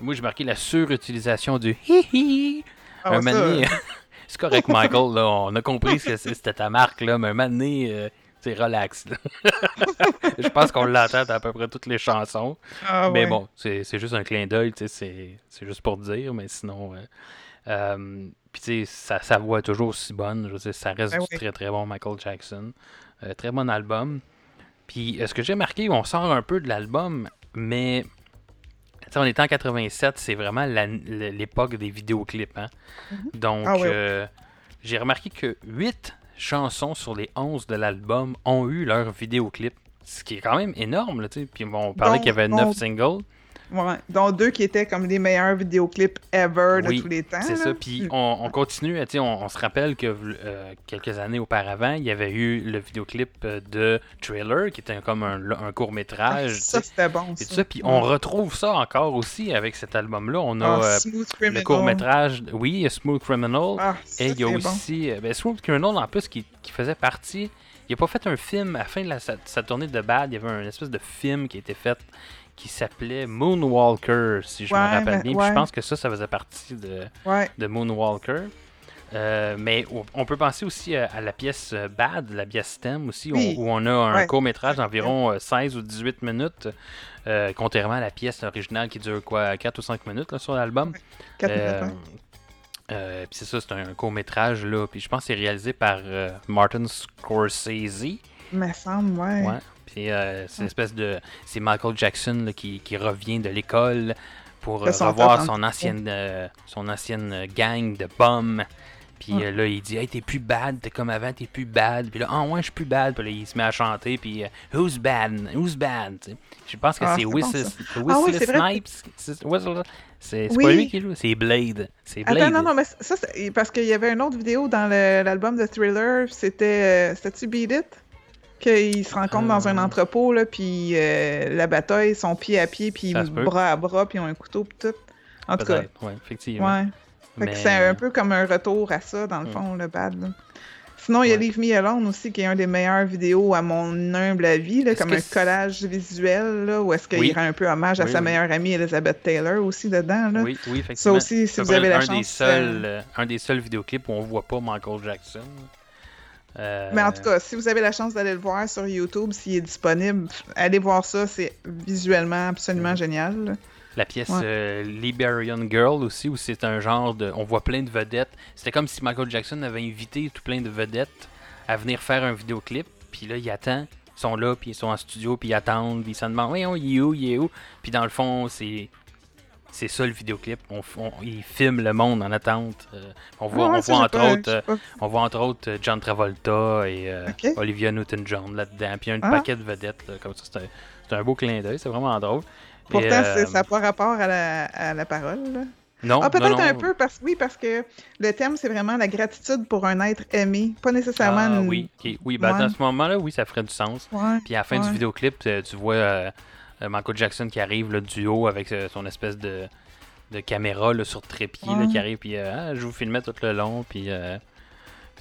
Speaker 1: moi j'ai marqué la surutilisation du hi-hi.
Speaker 2: Ah,
Speaker 1: un
Speaker 2: ouais, [laughs]
Speaker 1: c'est correct, Michael, là, on a compris que c'était ta marque, là, mais donné, euh, c'est relax. [laughs] je pense qu'on l'entend à peu près toutes les chansons.
Speaker 2: ah,
Speaker 1: Mais
Speaker 2: ouais.
Speaker 1: bon, c'est juste un clin d'œil, tu sais, c'est- juste pour dire, mais sinon. euh, euh, Puis tu sais, sa, sa voix est toujours aussi bonne, je veux dire, ça reste
Speaker 2: Ben
Speaker 1: du très très bon Michael Jackson. Euh, très bon album. Puis ce que j'ai marqué, on sort un peu de l'album, mais. On est en 87, c'est vraiment l'époque des vidéoclips. Hein? Donc,
Speaker 2: Ah
Speaker 1: euh, j'ai remarqué que 8 chansons sur les 11 de l'album ont eu leur vidéoclip. Ce qui est quand même énorme, là. Puis on parlait qu'il y avait
Speaker 2: on-
Speaker 1: 9 singles.
Speaker 2: Ouais. Dont deux qui étaient comme les meilleurs vidéoclips ever de tous les temps.
Speaker 1: C'est ça. Puis on, on continue. On, on se rappelle que euh, quelques années auparavant, il y avait eu le vidéoclip euh, de Trailer, qui était comme un, un court
Speaker 2: Ah,
Speaker 1: métrage.
Speaker 2: ça, c'était bon.
Speaker 1: Et
Speaker 2: Ça.
Speaker 1: Puis on retrouve ça encore aussi avec cet album-là. On a
Speaker 2: Ah,
Speaker 1: euh,
Speaker 2: Smooth
Speaker 1: le
Speaker 2: Criminal.
Speaker 1: court métrage. Oui, Smooth Criminal.
Speaker 2: Ah, ça,
Speaker 1: Et il y a aussi ben, Smooth Criminal en plus qui, qui faisait partie. Il n'a pas fait un film à la fin de la, sa, sa tournée de Bad. Il y avait un espèce de film qui a été fait qui s'appelait Moonwalker, si je me rappelle
Speaker 2: mais-
Speaker 1: bien.
Speaker 2: Ouais.
Speaker 1: je pense que ça, ça faisait partie de,
Speaker 2: bon. Ouais.
Speaker 1: de Moonwalker. Euh, mais on- peut penser aussi euh, à la pièce euh, Bad, la pièce thème aussi, où-
Speaker 2: Oui.
Speaker 1: où, on a un court-métrage d'environ euh, 16 ou 18 minutes, euh, contrairement à la pièce originale qui dure quoi, 4 ou 5 minutes là, sur l'album.
Speaker 2: 4
Speaker 1: Euh,
Speaker 2: minutes, ouais.
Speaker 1: puis c'est ça, c'est un court-métrage, là. Puis je pense que c'est réalisé par Martin Scorsese.
Speaker 2: Me semble, ouais.
Speaker 1: Ouais. Euh, c'est une espèce de. C'est Michael Jackson là, qui, qui revient de l'école pour euh, revoir
Speaker 2: temps,
Speaker 1: son ancienne, euh, son ancienne euh, gang de bums. Puis euh, là, il dit Hey, t'es plus bad, t'es comme avant, t'es plus bad. Puis là, ah ouais, je suis plus bad. Puis là, il se met à chanter. Puis euh, Who's bad? Who's bad? Je pense que
Speaker 2: Ah,
Speaker 1: c'est. Wesley
Speaker 2: Ah oui.
Speaker 1: Snipes. C'est
Speaker 2: Oui.
Speaker 1: pas lui qui joue, c'est Blade. C'est Blade.
Speaker 2: Attends, non, non, mais ça, parce qu'il y avait une autre vidéo dans l'album de Thriller, c'était. euh, C'était-tu Beat It? Qu'il se rencontre dans un
Speaker 1: Euh.
Speaker 2: entrepôt, là, puis euh, la bataille, ils sont pied à pied, puis bras à bras, puis ils ont un couteau, puis tout. En tout cas,
Speaker 1: ouais, effectivement.
Speaker 2: ouais.
Speaker 1: Mais-
Speaker 2: c'est un peu comme un retour à ça, dans le
Speaker 1: Mm.
Speaker 2: fond, le bad. là. Sinon, il y a
Speaker 1: Ouais.
Speaker 2: Leave Me Alone aussi, qui est un des meilleures vidéos, à mon humble avis, là, comme un collage visuel, là, où est-ce qu'il
Speaker 1: Oui.
Speaker 2: rend un peu hommage à
Speaker 1: Oui,
Speaker 2: sa
Speaker 1: oui.
Speaker 2: meilleure amie Elizabeth Taylor aussi dedans. Là.
Speaker 1: Oui, oui, effectivement.
Speaker 2: Ça aussi, si vous avez la
Speaker 1: un
Speaker 2: chance.
Speaker 1: Des seuls,
Speaker 2: euh,
Speaker 1: euh, un des seuls vidéoclips où on voit pas Michael Jackson. Euh,
Speaker 2: Mais en tout cas, si vous avez la chance d'aller le voir sur YouTube, s'il est disponible, allez voir ça, c'est visuellement absolument génial.
Speaker 1: La pièce
Speaker 2: Ouais.
Speaker 1: euh, Liberian Girl aussi, où c'est un genre de. On voit plein de vedettes. C'était comme si Michael Jackson avait invité tout plein de vedettes à venir faire un vidéoclip. Puis là, il attend. Ils sont là, puis ils sont en studio, puis ils attendent. Puis ils se demandent, voyons, il est où, il est où? Puis dans le fond, c'est. C'est ça le vidéoclip. On, on- il filme le monde en attente. Euh, on voit,
Speaker 2: ouais,
Speaker 1: on
Speaker 2: ça,
Speaker 1: voit
Speaker 2: j'ai
Speaker 1: entre autres. euh,
Speaker 2: pas-
Speaker 1: On voit entre autres euh, John Travolta et euh. Olivia Newton-John là-dedans. Puis un
Speaker 2: Ah.
Speaker 1: paquet de vedettes. là, comme ça, c'est un, beau clin d'œil. C'est vraiment drôle.
Speaker 2: Pourtant,
Speaker 1: euh,
Speaker 2: ça n'a pas rapport à la, à la parole. là.
Speaker 1: Non,
Speaker 2: Ah, peut-être un peu, parce, oui, parce que le thème, c'est vraiment la gratitude pour un être aimé, pas nécessairement
Speaker 1: Ah,
Speaker 2: une-
Speaker 1: oui, oui ben,
Speaker 2: Ouais.
Speaker 1: dans ce moment-là, oui, ça ferait du sens.
Speaker 2: Ouais,
Speaker 1: Puis à la fin du vidéoclip, euh, tu vois euh, euh, Michael Jackson qui arrive le duo avec euh, son espèce de, de caméra là, sur trépied là, qui arrive puis euh, Ah, je vous filmais tout le long puis, euh,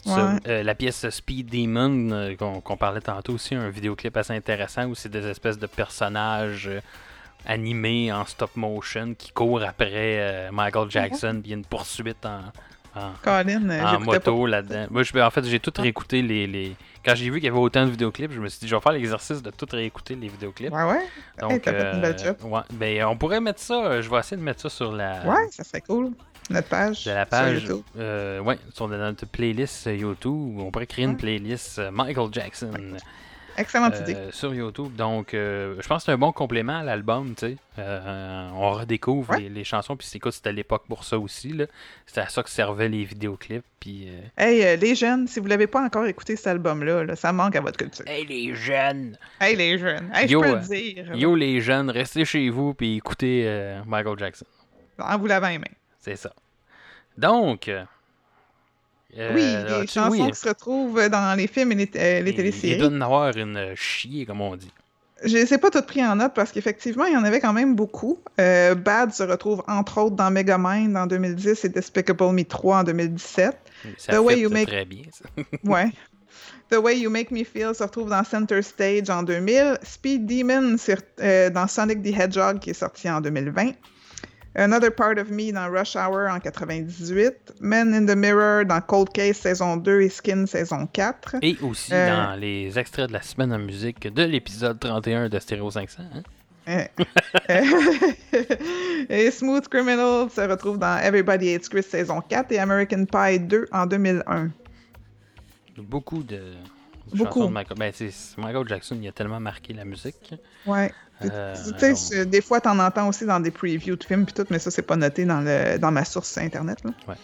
Speaker 2: Ouais.
Speaker 1: Euh, la pièce Speed Demon euh, qu'on parlait tantôt aussi un vidéoclip assez intéressant où c'est des espèces de personnages euh, animés en stop motion qui courent après euh, Michael Jackson puis une poursuite en, en-
Speaker 2: Colin, euh,
Speaker 1: en moto là-dedans. Moi, je, en fait, j'ai tout réécouté les, les... Quand j'ai vu qu'il y avait autant de vidéoclips, je me suis dit, je vais faire l'exercice de tout réécouter les vidéoclips.
Speaker 2: Ouais, ouais.
Speaker 1: Donc,
Speaker 2: Hey, t'as fait une belle job.
Speaker 1: ouais, ben, on pourrait mettre ça, euh, je vais essayer de mettre ça sur la,
Speaker 2: Ouais, ça serait cool. Notre page.
Speaker 1: de la
Speaker 2: sur
Speaker 1: page,
Speaker 2: YouTube.
Speaker 1: euh, ouais, sur notre playlist euh, YouTube. On pourrait créer une playlist euh, Michael Jackson
Speaker 2: Excellente
Speaker 1: euh,
Speaker 2: idée.
Speaker 1: sur YouTube. Donc, euh, je pense que c'est un bon complément à l'album, tu sais. Euh, on redécouvre
Speaker 2: Ouais.
Speaker 1: les, les chansons, puis c'est écoute, c'était à l'époque pour ça aussi, là. C'était à ça que servaient les vidéoclips, puis...
Speaker 2: Hey, les jeunes, si vous l'avez pas encore écouté cet album-là, là, ça manque à votre culture.
Speaker 1: Hey les jeunes!
Speaker 2: Hey, les jeunes. Hey, je
Speaker 1: Yo,
Speaker 2: peux
Speaker 1: euh,
Speaker 2: le dire.
Speaker 1: Yo les jeunes, restez chez vous puis écoutez Michael Jackson.
Speaker 2: En vous lavant les mains.
Speaker 1: C'est ça. Donc, euh,
Speaker 2: oui, les chansons
Speaker 1: oui,
Speaker 2: qui se retrouvent dans les films et les, euh, les téléséries.
Speaker 1: Il doit en avoir une chier, comme on dit.
Speaker 2: Je les ai pas toutes pris en note parce qu'effectivement, il y en avait quand même beaucoup. Euh, Bad se retrouve entre autres dans Megamind en 2010 et Despicable Me 3 en 2017.
Speaker 1: Ça
Speaker 2: The way you make-
Speaker 1: très bien, ça. [laughs]
Speaker 2: Ouais. The Way You Make Me Feel se retrouve dans Center Stage en 2000. Speed Demon euh, dans Sonic the Hedgehog qui est sorti en 2020. Another Part of Me dans Rush Hour en 98. Men in the Mirror dans Cold Case saison 2 et Skin saison 4.
Speaker 1: Et aussi
Speaker 2: Euh,
Speaker 1: dans les extraits de la semaine en musique de l'épisode 31 de Stereo 500. hein?
Speaker 2: Euh, [laughs] et Smooth Criminal se retrouve dans Everybody Hates Chris saison 4 et American Pie 2 en 2001.
Speaker 1: Beaucoup de
Speaker 2: Beaucoup.
Speaker 1: de Michael. Ben, Michael Jackson, il a tellement marqué la musique.
Speaker 2: Ouais.
Speaker 1: Euh,
Speaker 2: tu sais, des fois, t'en entends aussi dans des previews de films pis tout, mais ça, c'est pas noté dans, le, dans ma source internet. Là.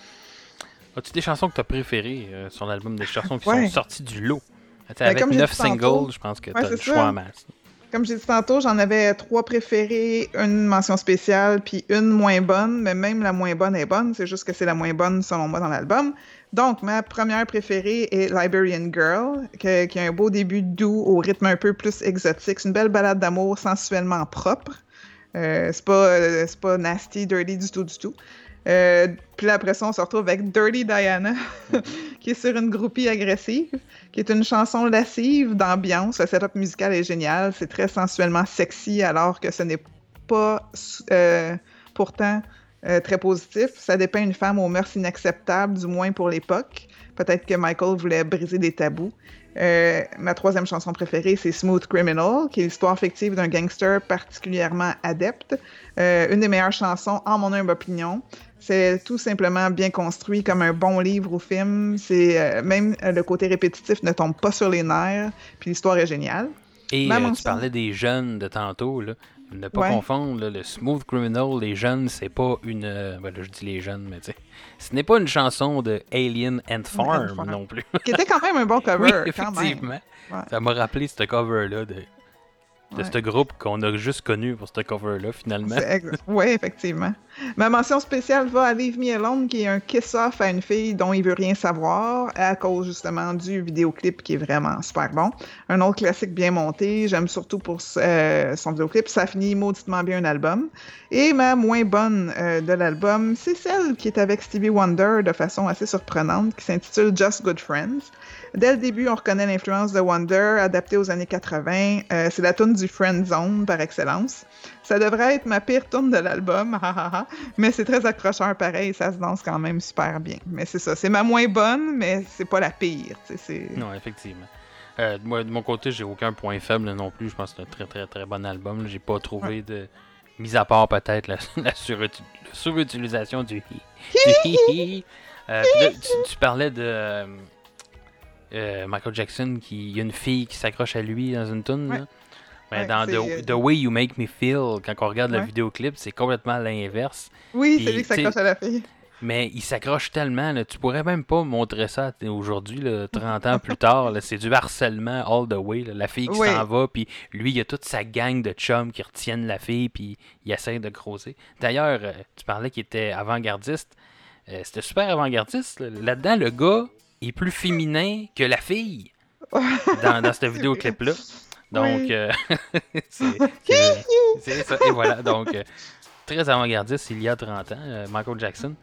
Speaker 1: As-tu des chansons que tu as préférées euh, sur l'album, des chansons qui
Speaker 2: Ouais.
Speaker 1: sont sorties du lot?
Speaker 2: Ben,
Speaker 1: avec
Speaker 2: comme j'ai
Speaker 1: 9
Speaker 2: dit tantôt-
Speaker 1: singles, je pense que
Speaker 2: Ouais,
Speaker 1: tu as le choix
Speaker 2: ça.
Speaker 1: en masse.
Speaker 2: Comme j'ai dit tantôt, j'en avais trois préférées, une mention spéciale, puis une moins bonne, mais même la moins bonne est bonne, c'est juste que c'est la moins bonne selon moi dans l'album. Donc, ma première préférée est Liberian Girl, qui a un beau début doux, au rythme un peu plus exotique. C'est une belle balade d'amour sensuellement propre. Euh, c'est pas, euh, c'est pas nasty, dirty du tout, du tout. Euh, puis après ça, on se retrouve avec Dirty Diana, [laughs] qui est sur une groupie agressive, qui est une chanson lascive d'ambiance. Le setup musical est génial. C'est très sensuellement sexy, alors que ce n'est pas pourtant euh, très positif. Ça dépeint une femme aux mœurs inacceptables, du moins pour l'époque. Peut-être que Michael voulait briser des tabous. Euh, ma troisième chanson préférée, c'est Smooth Criminal, qui est l'histoire fictive d'un gangster particulièrement adepte. Euh, une des meilleures chansons, en mon humble opinion. C'est tout simplement bien construit comme un bon livre ou film. C'est même le côté répétitif ne tombe pas sur les nerfs. Puis l'histoire est géniale.
Speaker 1: Et euh, tu parlais des jeunes de tantôt, là. Ne pas
Speaker 2: Ouais.
Speaker 1: confondre, là, le Smooth Criminal, les jeunes, c'est pas une. euh, ben là, je dis les jeunes, mais tu sais. Ce n'est pas une chanson de Alien and Farm
Speaker 2: Farm.
Speaker 1: non plus. [laughs]
Speaker 2: Qui était quand même un bon [laughs] cover.
Speaker 1: oui,
Speaker 2: quand même.
Speaker 1: effectivement.
Speaker 2: Ouais.
Speaker 1: Ça m'a rappelé ce cover-là de, de
Speaker 2: Ouais.
Speaker 1: ce groupe qu'on a juste connu pour ce cover-là, finalement.
Speaker 2: Oui, effectivement. Ma mention spéciale va à Leave Me Alone, qui est un kiss-off à une fille dont il veut rien savoir, à cause justement du vidéoclip qui est vraiment super bon. Un autre classique bien monté, j'aime surtout pour euh, son vidéoclip, ça finit mauditement bien un album. Et ma moins bonne euh, de l'album, c'est celle qui est avec Stevie Wonder de façon assez surprenante, qui s'intitule Just Good Friends. Dès le début, on reconnaît l'influence de Wonder, adaptée aux années 80. Euh, c'est la tune du Friend Zone par excellence. Ça devrait être ma pire tune de l'album, mais c'est très accrocheur pareil, ça se danse quand même super bien. Mais c'est ça, c'est ma moins bonne, mais c'est pas la pire.
Speaker 1: Non, effectivement. Euh, moi, de mon côté, j'ai aucun point faible non plus. Je pense que c'est un très très très bon album. J'ai pas trouvé de. Mis à part peut-être la, [laughs] la suruti- la surutilisation du hi. Du hi hi. Euh, là, tu, tu parlais de euh, Michael Jackson qui. Il y a une fille qui s'accroche à lui dans une tune.
Speaker 2: Ouais.
Speaker 1: Mais
Speaker 2: Ouais,
Speaker 1: dans the,
Speaker 2: euh,
Speaker 1: The Way You Make Me Feel, quand on regarde le
Speaker 2: Ouais.
Speaker 1: vidéoclip, c'est complètement l'inverse.
Speaker 2: Oui, c'est lui qui s'accroche à la fille.
Speaker 1: Mais il s'accroche tellement, là, tu pourrais même pas montrer ça aujourd'hui, là, 30 ans plus tard. C'est du harcèlement all the way. là. La fille qui
Speaker 2: Oui.
Speaker 1: s'en va, puis lui, il y a toute sa gang de chums qui retiennent la fille, puis il essaie de grosser. D'ailleurs, euh, tu parlais qu'il était avant-gardiste. Euh, C'était super avant-gardiste. là. Là-dedans, le gars est plus féminin que la fille [laughs] dans, dans ce vidéoclip-là. Donc,
Speaker 2: Oui.
Speaker 1: euh, [laughs] [laughs] c'est ça. Et voilà, donc, euh, très avant-gardiste il y a 30 ans, euh, Michael Jackson.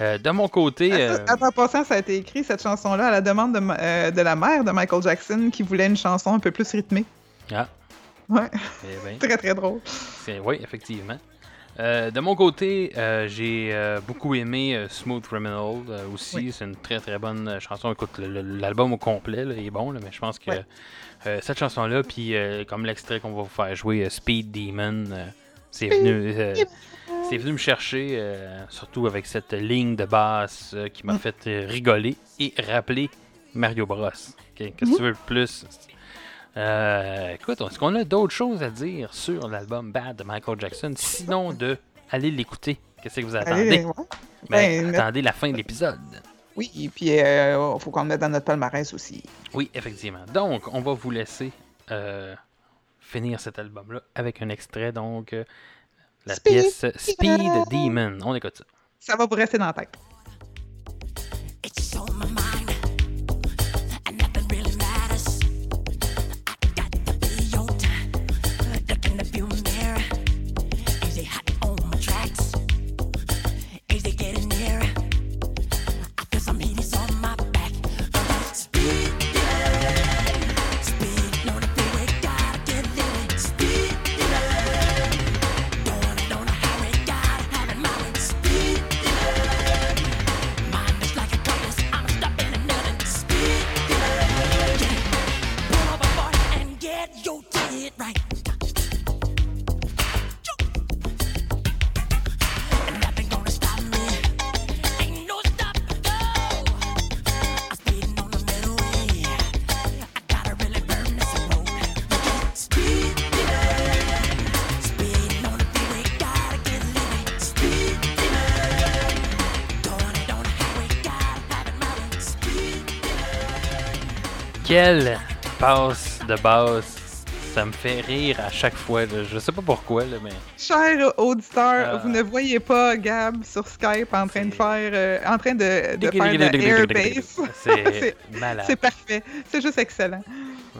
Speaker 1: Euh, de mon côté, euh,
Speaker 2: En passant, ça a été écrit, cette chanson-là, à la demande de, euh, de la mère de Michael Jackson, qui voulait une chanson un peu plus rythmée.
Speaker 1: ah,
Speaker 2: Ouais,
Speaker 1: eh ben, [laughs]
Speaker 2: très très drôle.
Speaker 1: oui, effectivement. Euh, de mon côté, euh, j'ai euh, beaucoup aimé Smooth Criminal aussi.
Speaker 2: Oui.
Speaker 1: C'est une très très bonne chanson. Écoute, l'album au complet là, est bon, là, mais je pense que cette chanson-là, puis comme l'extrait qu'on va vous faire jouer, Speed Demon, c'est venu, c'est venu me chercher, surtout avec cette ligne de basse qui m'a
Speaker 2: Mm.
Speaker 1: fait rigoler et rappeler Mario Bros. Qu'est- Qu'est-ce que tu veux de plus? Euh, écoute, est-ce qu'on a d'autres choses à dire sur l'album Bad de Michael Jackson, sinon de aller l'écouter? Qu'est-ce que vous attendez?
Speaker 2: Allez, ouais.
Speaker 1: Ben,
Speaker 2: ben,
Speaker 1: attendez la fin de l'épisode.
Speaker 2: Oui, et puis il faut qu'on le mette dans notre palmarès aussi.
Speaker 1: Oui, effectivement. Donc, on va vous laisser euh, finir cet album-là avec un extrait, donc euh, la
Speaker 2: Speed
Speaker 1: pièce Speed.
Speaker 2: Demon.
Speaker 1: On écoute ça.
Speaker 2: Ça va vous rester dans la tête.
Speaker 1: Quelle passe de base! Ça me fait rire à chaque fois. là. Je sais pas pourquoi, là, mais
Speaker 2: Cher auditeur,
Speaker 1: Ah.
Speaker 2: vous ne voyez pas Gab sur Skype en train de faire, euh, en train de, de faire de airbase. [laughs]
Speaker 1: c'est malade.
Speaker 2: C'est parfait. C'est juste excellent.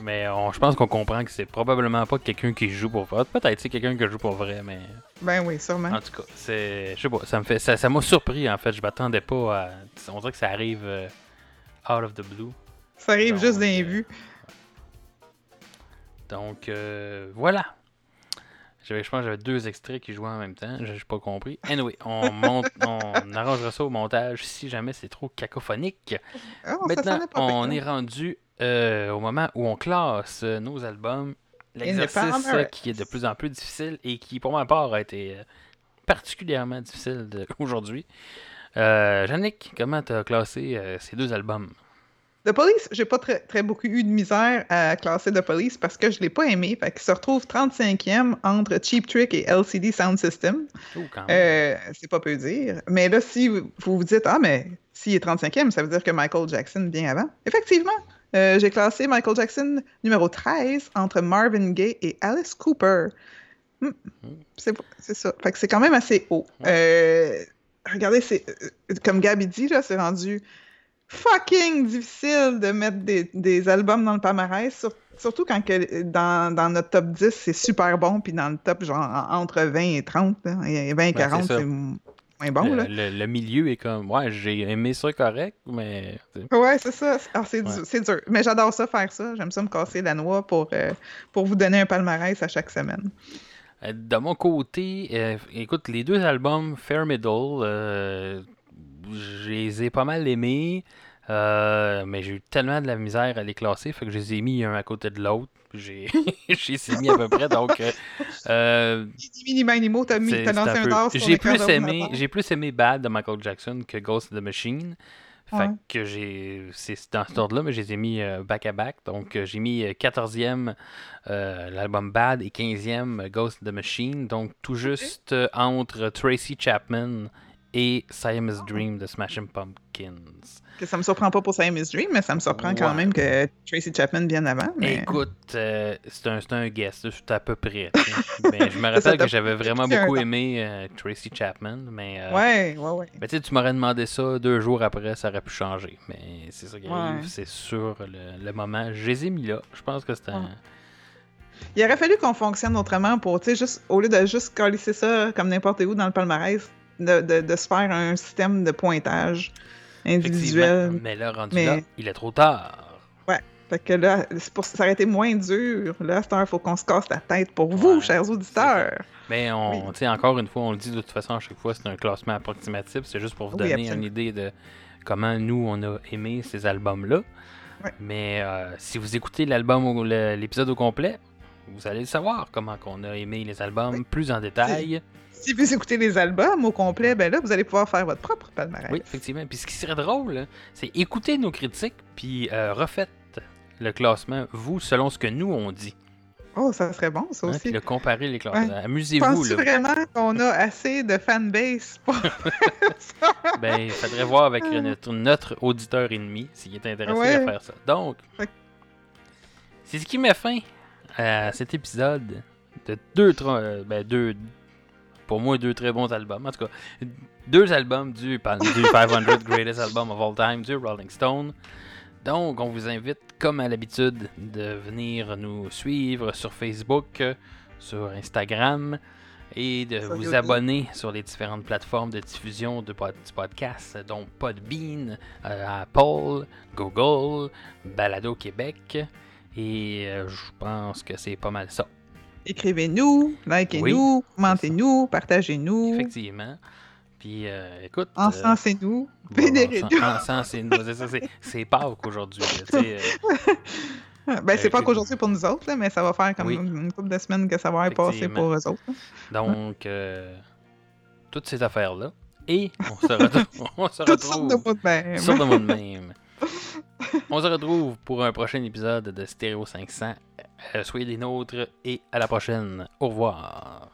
Speaker 1: Mais on- je pense qu'on comprend que c'est probablement pas quelqu'un qui joue pour vrai. Peut-être c'est quelqu'un qui joue pour vrai, mais
Speaker 2: Ben oui, sûrement.
Speaker 1: en tout cas, c'est, je sais pas, ça me fait, ça, ça m'a surpris en fait. Je m'attendais pas à, on dirait que ça arrive euh, out of the blue.
Speaker 2: Ça arrive
Speaker 1: Donc,
Speaker 2: juste d'un
Speaker 1: euh,
Speaker 2: vu.
Speaker 1: Donc euh, voilà. Je pense que j'avais deux extraits qui jouaient en même temps. J'ai pas compris. Anyway, on, [laughs] monte, on arrangera ça au montage si jamais c'est trop cacophonique.
Speaker 2: Ah,
Speaker 1: Maintenant, on est rendu euh, au moment où on classe nos albums. L'exercice qui est de plus en plus difficile et qui, pour ma part, a été particulièrement difficile [laughs] aujourd'hui. Euh, Yannick, comment tu as classé euh, ces deux albums?
Speaker 2: The Police, j'ai pas très, très beaucoup eu de misère à classer The Police parce que je l'ai pas aimé. Fait qu'il se retrouve 35e entre Cheap Trick et LCD Sound System.
Speaker 1: Oh, quand même.
Speaker 2: Euh, c'est pas peu dire. Mais là, si vous vous dites, ah, mais s'il est 35e, ça veut dire que Michael Jackson vient avant. Effectivement, euh, j'ai classé Michael Jackson numéro 13 entre Marvin Gaye et Alice Cooper. Hmm. C'est c'est ça. Fait que c'est quand même assez haut. Euh, regardez, c'est comme Gabi dit, là, c'est rendu fucking difficile de mettre des, des albums dans le palmarès, sur- surtout quand que dans, dans notre top 10, c'est super bon, puis dans le top, genre, en- entre 20 et 30, là, et 20 et
Speaker 1: Ben,
Speaker 2: 40,
Speaker 1: c'est
Speaker 2: moins bon,
Speaker 1: le,
Speaker 2: là.
Speaker 1: le- le milieu est comme, ouais, j'ai aimé ça correct, mais.
Speaker 2: Ouais, c'est ça. Alors, c'est
Speaker 1: Ouais.
Speaker 2: dur, c'est dur. Mais j'adore ça, faire ça. J'aime ça me casser la noix pour, euh, pour vous donner un palmarès à chaque semaine.
Speaker 1: Euh, De mon côté, euh, écoute, les deux albums Fair Middle, euh, je les ai pas mal aimés, euh, mais j'ai eu tellement de la misère à les classer, fait que je les ai mis un à côté de l'autre. J'ai [laughs] les mis à peu près, donc euh, euh,
Speaker 2: Manimo, t'as mis, lancé
Speaker 1: un
Speaker 2: un
Speaker 1: J'ai plus aimé, j'ai plus aimé Bad de Michael Jackson que Ghost of the Machine. Fait
Speaker 2: Ouais.
Speaker 1: que j'ai. C'est dans cet ordre-là, mais je les ai mis euh, back à back. Donc euh, j'ai mis euh, 14e euh, l'album Bad et 15e euh, Ghost of the Machine. Donc tout juste euh, entre Tracy Chapman et Siamese Dream de Smashing Pumpkins.
Speaker 2: Que ça me surprend pas pour Siamese Dream, mais ça me surprend quand même que Tracy Chapman vienne avant. Mais...
Speaker 1: Écoute, euh, c'est un, un guess, là, c'est à peu près. [laughs] Ben, je me rappelle que j'avais vraiment beaucoup aimé euh, Tracy Chapman, mais. euh,
Speaker 2: Ouais, ouais, ouais.
Speaker 1: Ben, tu sais, tu m'aurais demandé ça deux jours après, ça aurait pu changer. Mais c'est ça qui arrive,
Speaker 2: Ouais.
Speaker 1: c'est sur le, le moment. Je les ai mis là. Je pense que un.
Speaker 2: Ouais. Il aurait fallu qu'on fonctionne autrement pour, tu sais, juste, au lieu de juste colisser ça comme n'importe où dans le palmarès, de, de, de se faire un système de pointage individuel.
Speaker 1: Mais là, rendu
Speaker 2: Mais-
Speaker 1: là, il est trop tard.
Speaker 2: Fait que là, c'est pour, été moins dur. Là, heure, il faut qu'on se casse la tête pour vous,
Speaker 1: Ouais,
Speaker 2: chers auditeurs.
Speaker 1: Mais on,
Speaker 2: Oui.
Speaker 1: encore une fois, on le dit de toute façon à chaque fois, c'est un classement approximatif. C'est juste pour vous
Speaker 2: Oui,
Speaker 1: donner
Speaker 2: absolument.
Speaker 1: une idée de comment nous, on a aimé ces albums-là.
Speaker 2: Ouais.
Speaker 1: Mais euh, si vous écoutez l'album, l'épisode au complet, vous allez le savoir comment qu'on a aimé les albums plus en détail.
Speaker 2: Si vous écoutez les albums au complet, ben là, vous allez pouvoir faire votre propre palmarès.
Speaker 1: Oui, effectivement. Puis ce qui serait drôle, c'est écouter nos critiques, puis euh, refaites le classement, vous, selon ce que nous, on dit.
Speaker 2: Oh, ça serait bon, ça
Speaker 1: Hein,
Speaker 2: aussi.
Speaker 1: puis le comparer les classements.
Speaker 2: Ouais.
Speaker 1: Amusez-vous, là.
Speaker 2: vraiment qu'on a assez de fanbase pour [laughs] ça?
Speaker 1: Ben, il faudrait voir avec notre, notre auditeur ennemi s'il est intéressé
Speaker 2: Ouais.
Speaker 1: à faire ça. Donc, c'est ce qui met fin à cet épisode de deux, tra- euh, ben, deux, pour moi, deux très bons albums. En tout cas, deux albums du, du 500 [laughs] Greatest Album of All Time du Rolling Stone. Donc, on vous invite, comme à l'habitude, de venir nous suivre sur Facebook, sur Instagram et de
Speaker 2: Sur
Speaker 1: vous
Speaker 2: YouTube.
Speaker 1: abonner sur les différentes plateformes de diffusion de pod- du podcast, dont Podbean, euh, Apple, Google, Balado Québec. Et euh, je pense que c'est pas mal ça.
Speaker 2: Écrivez-nous, likez-nous, commentez-nous, partagez-nous,
Speaker 1: Effectivement. Puis, euh, écoute. euh,
Speaker 2: encensez-nous,
Speaker 1: bon,
Speaker 2: vénérez-nous.
Speaker 1: en- encensez-nous. C'est ça, c'est- C'est Pâques aujourd'hui. euh, [laughs]
Speaker 2: Ben, c'est
Speaker 1: Euh,
Speaker 2: pas qu'aujourd'hui pour nous autres, là, mais ça va faire comme
Speaker 1: Oui.
Speaker 2: une couple de semaines que ça va être passé pour eux autres.
Speaker 1: Donc, toutes ces affaires-là. Et on se retrouve, [laughs] [laughs] on se
Speaker 2: sortes de
Speaker 1: retrouve
Speaker 2: mots de même.
Speaker 1: sur le monde même. On se retrouve pour un prochain épisode de Stéréo 500. Euh, soyez des nôtres et à la prochaine. Au revoir.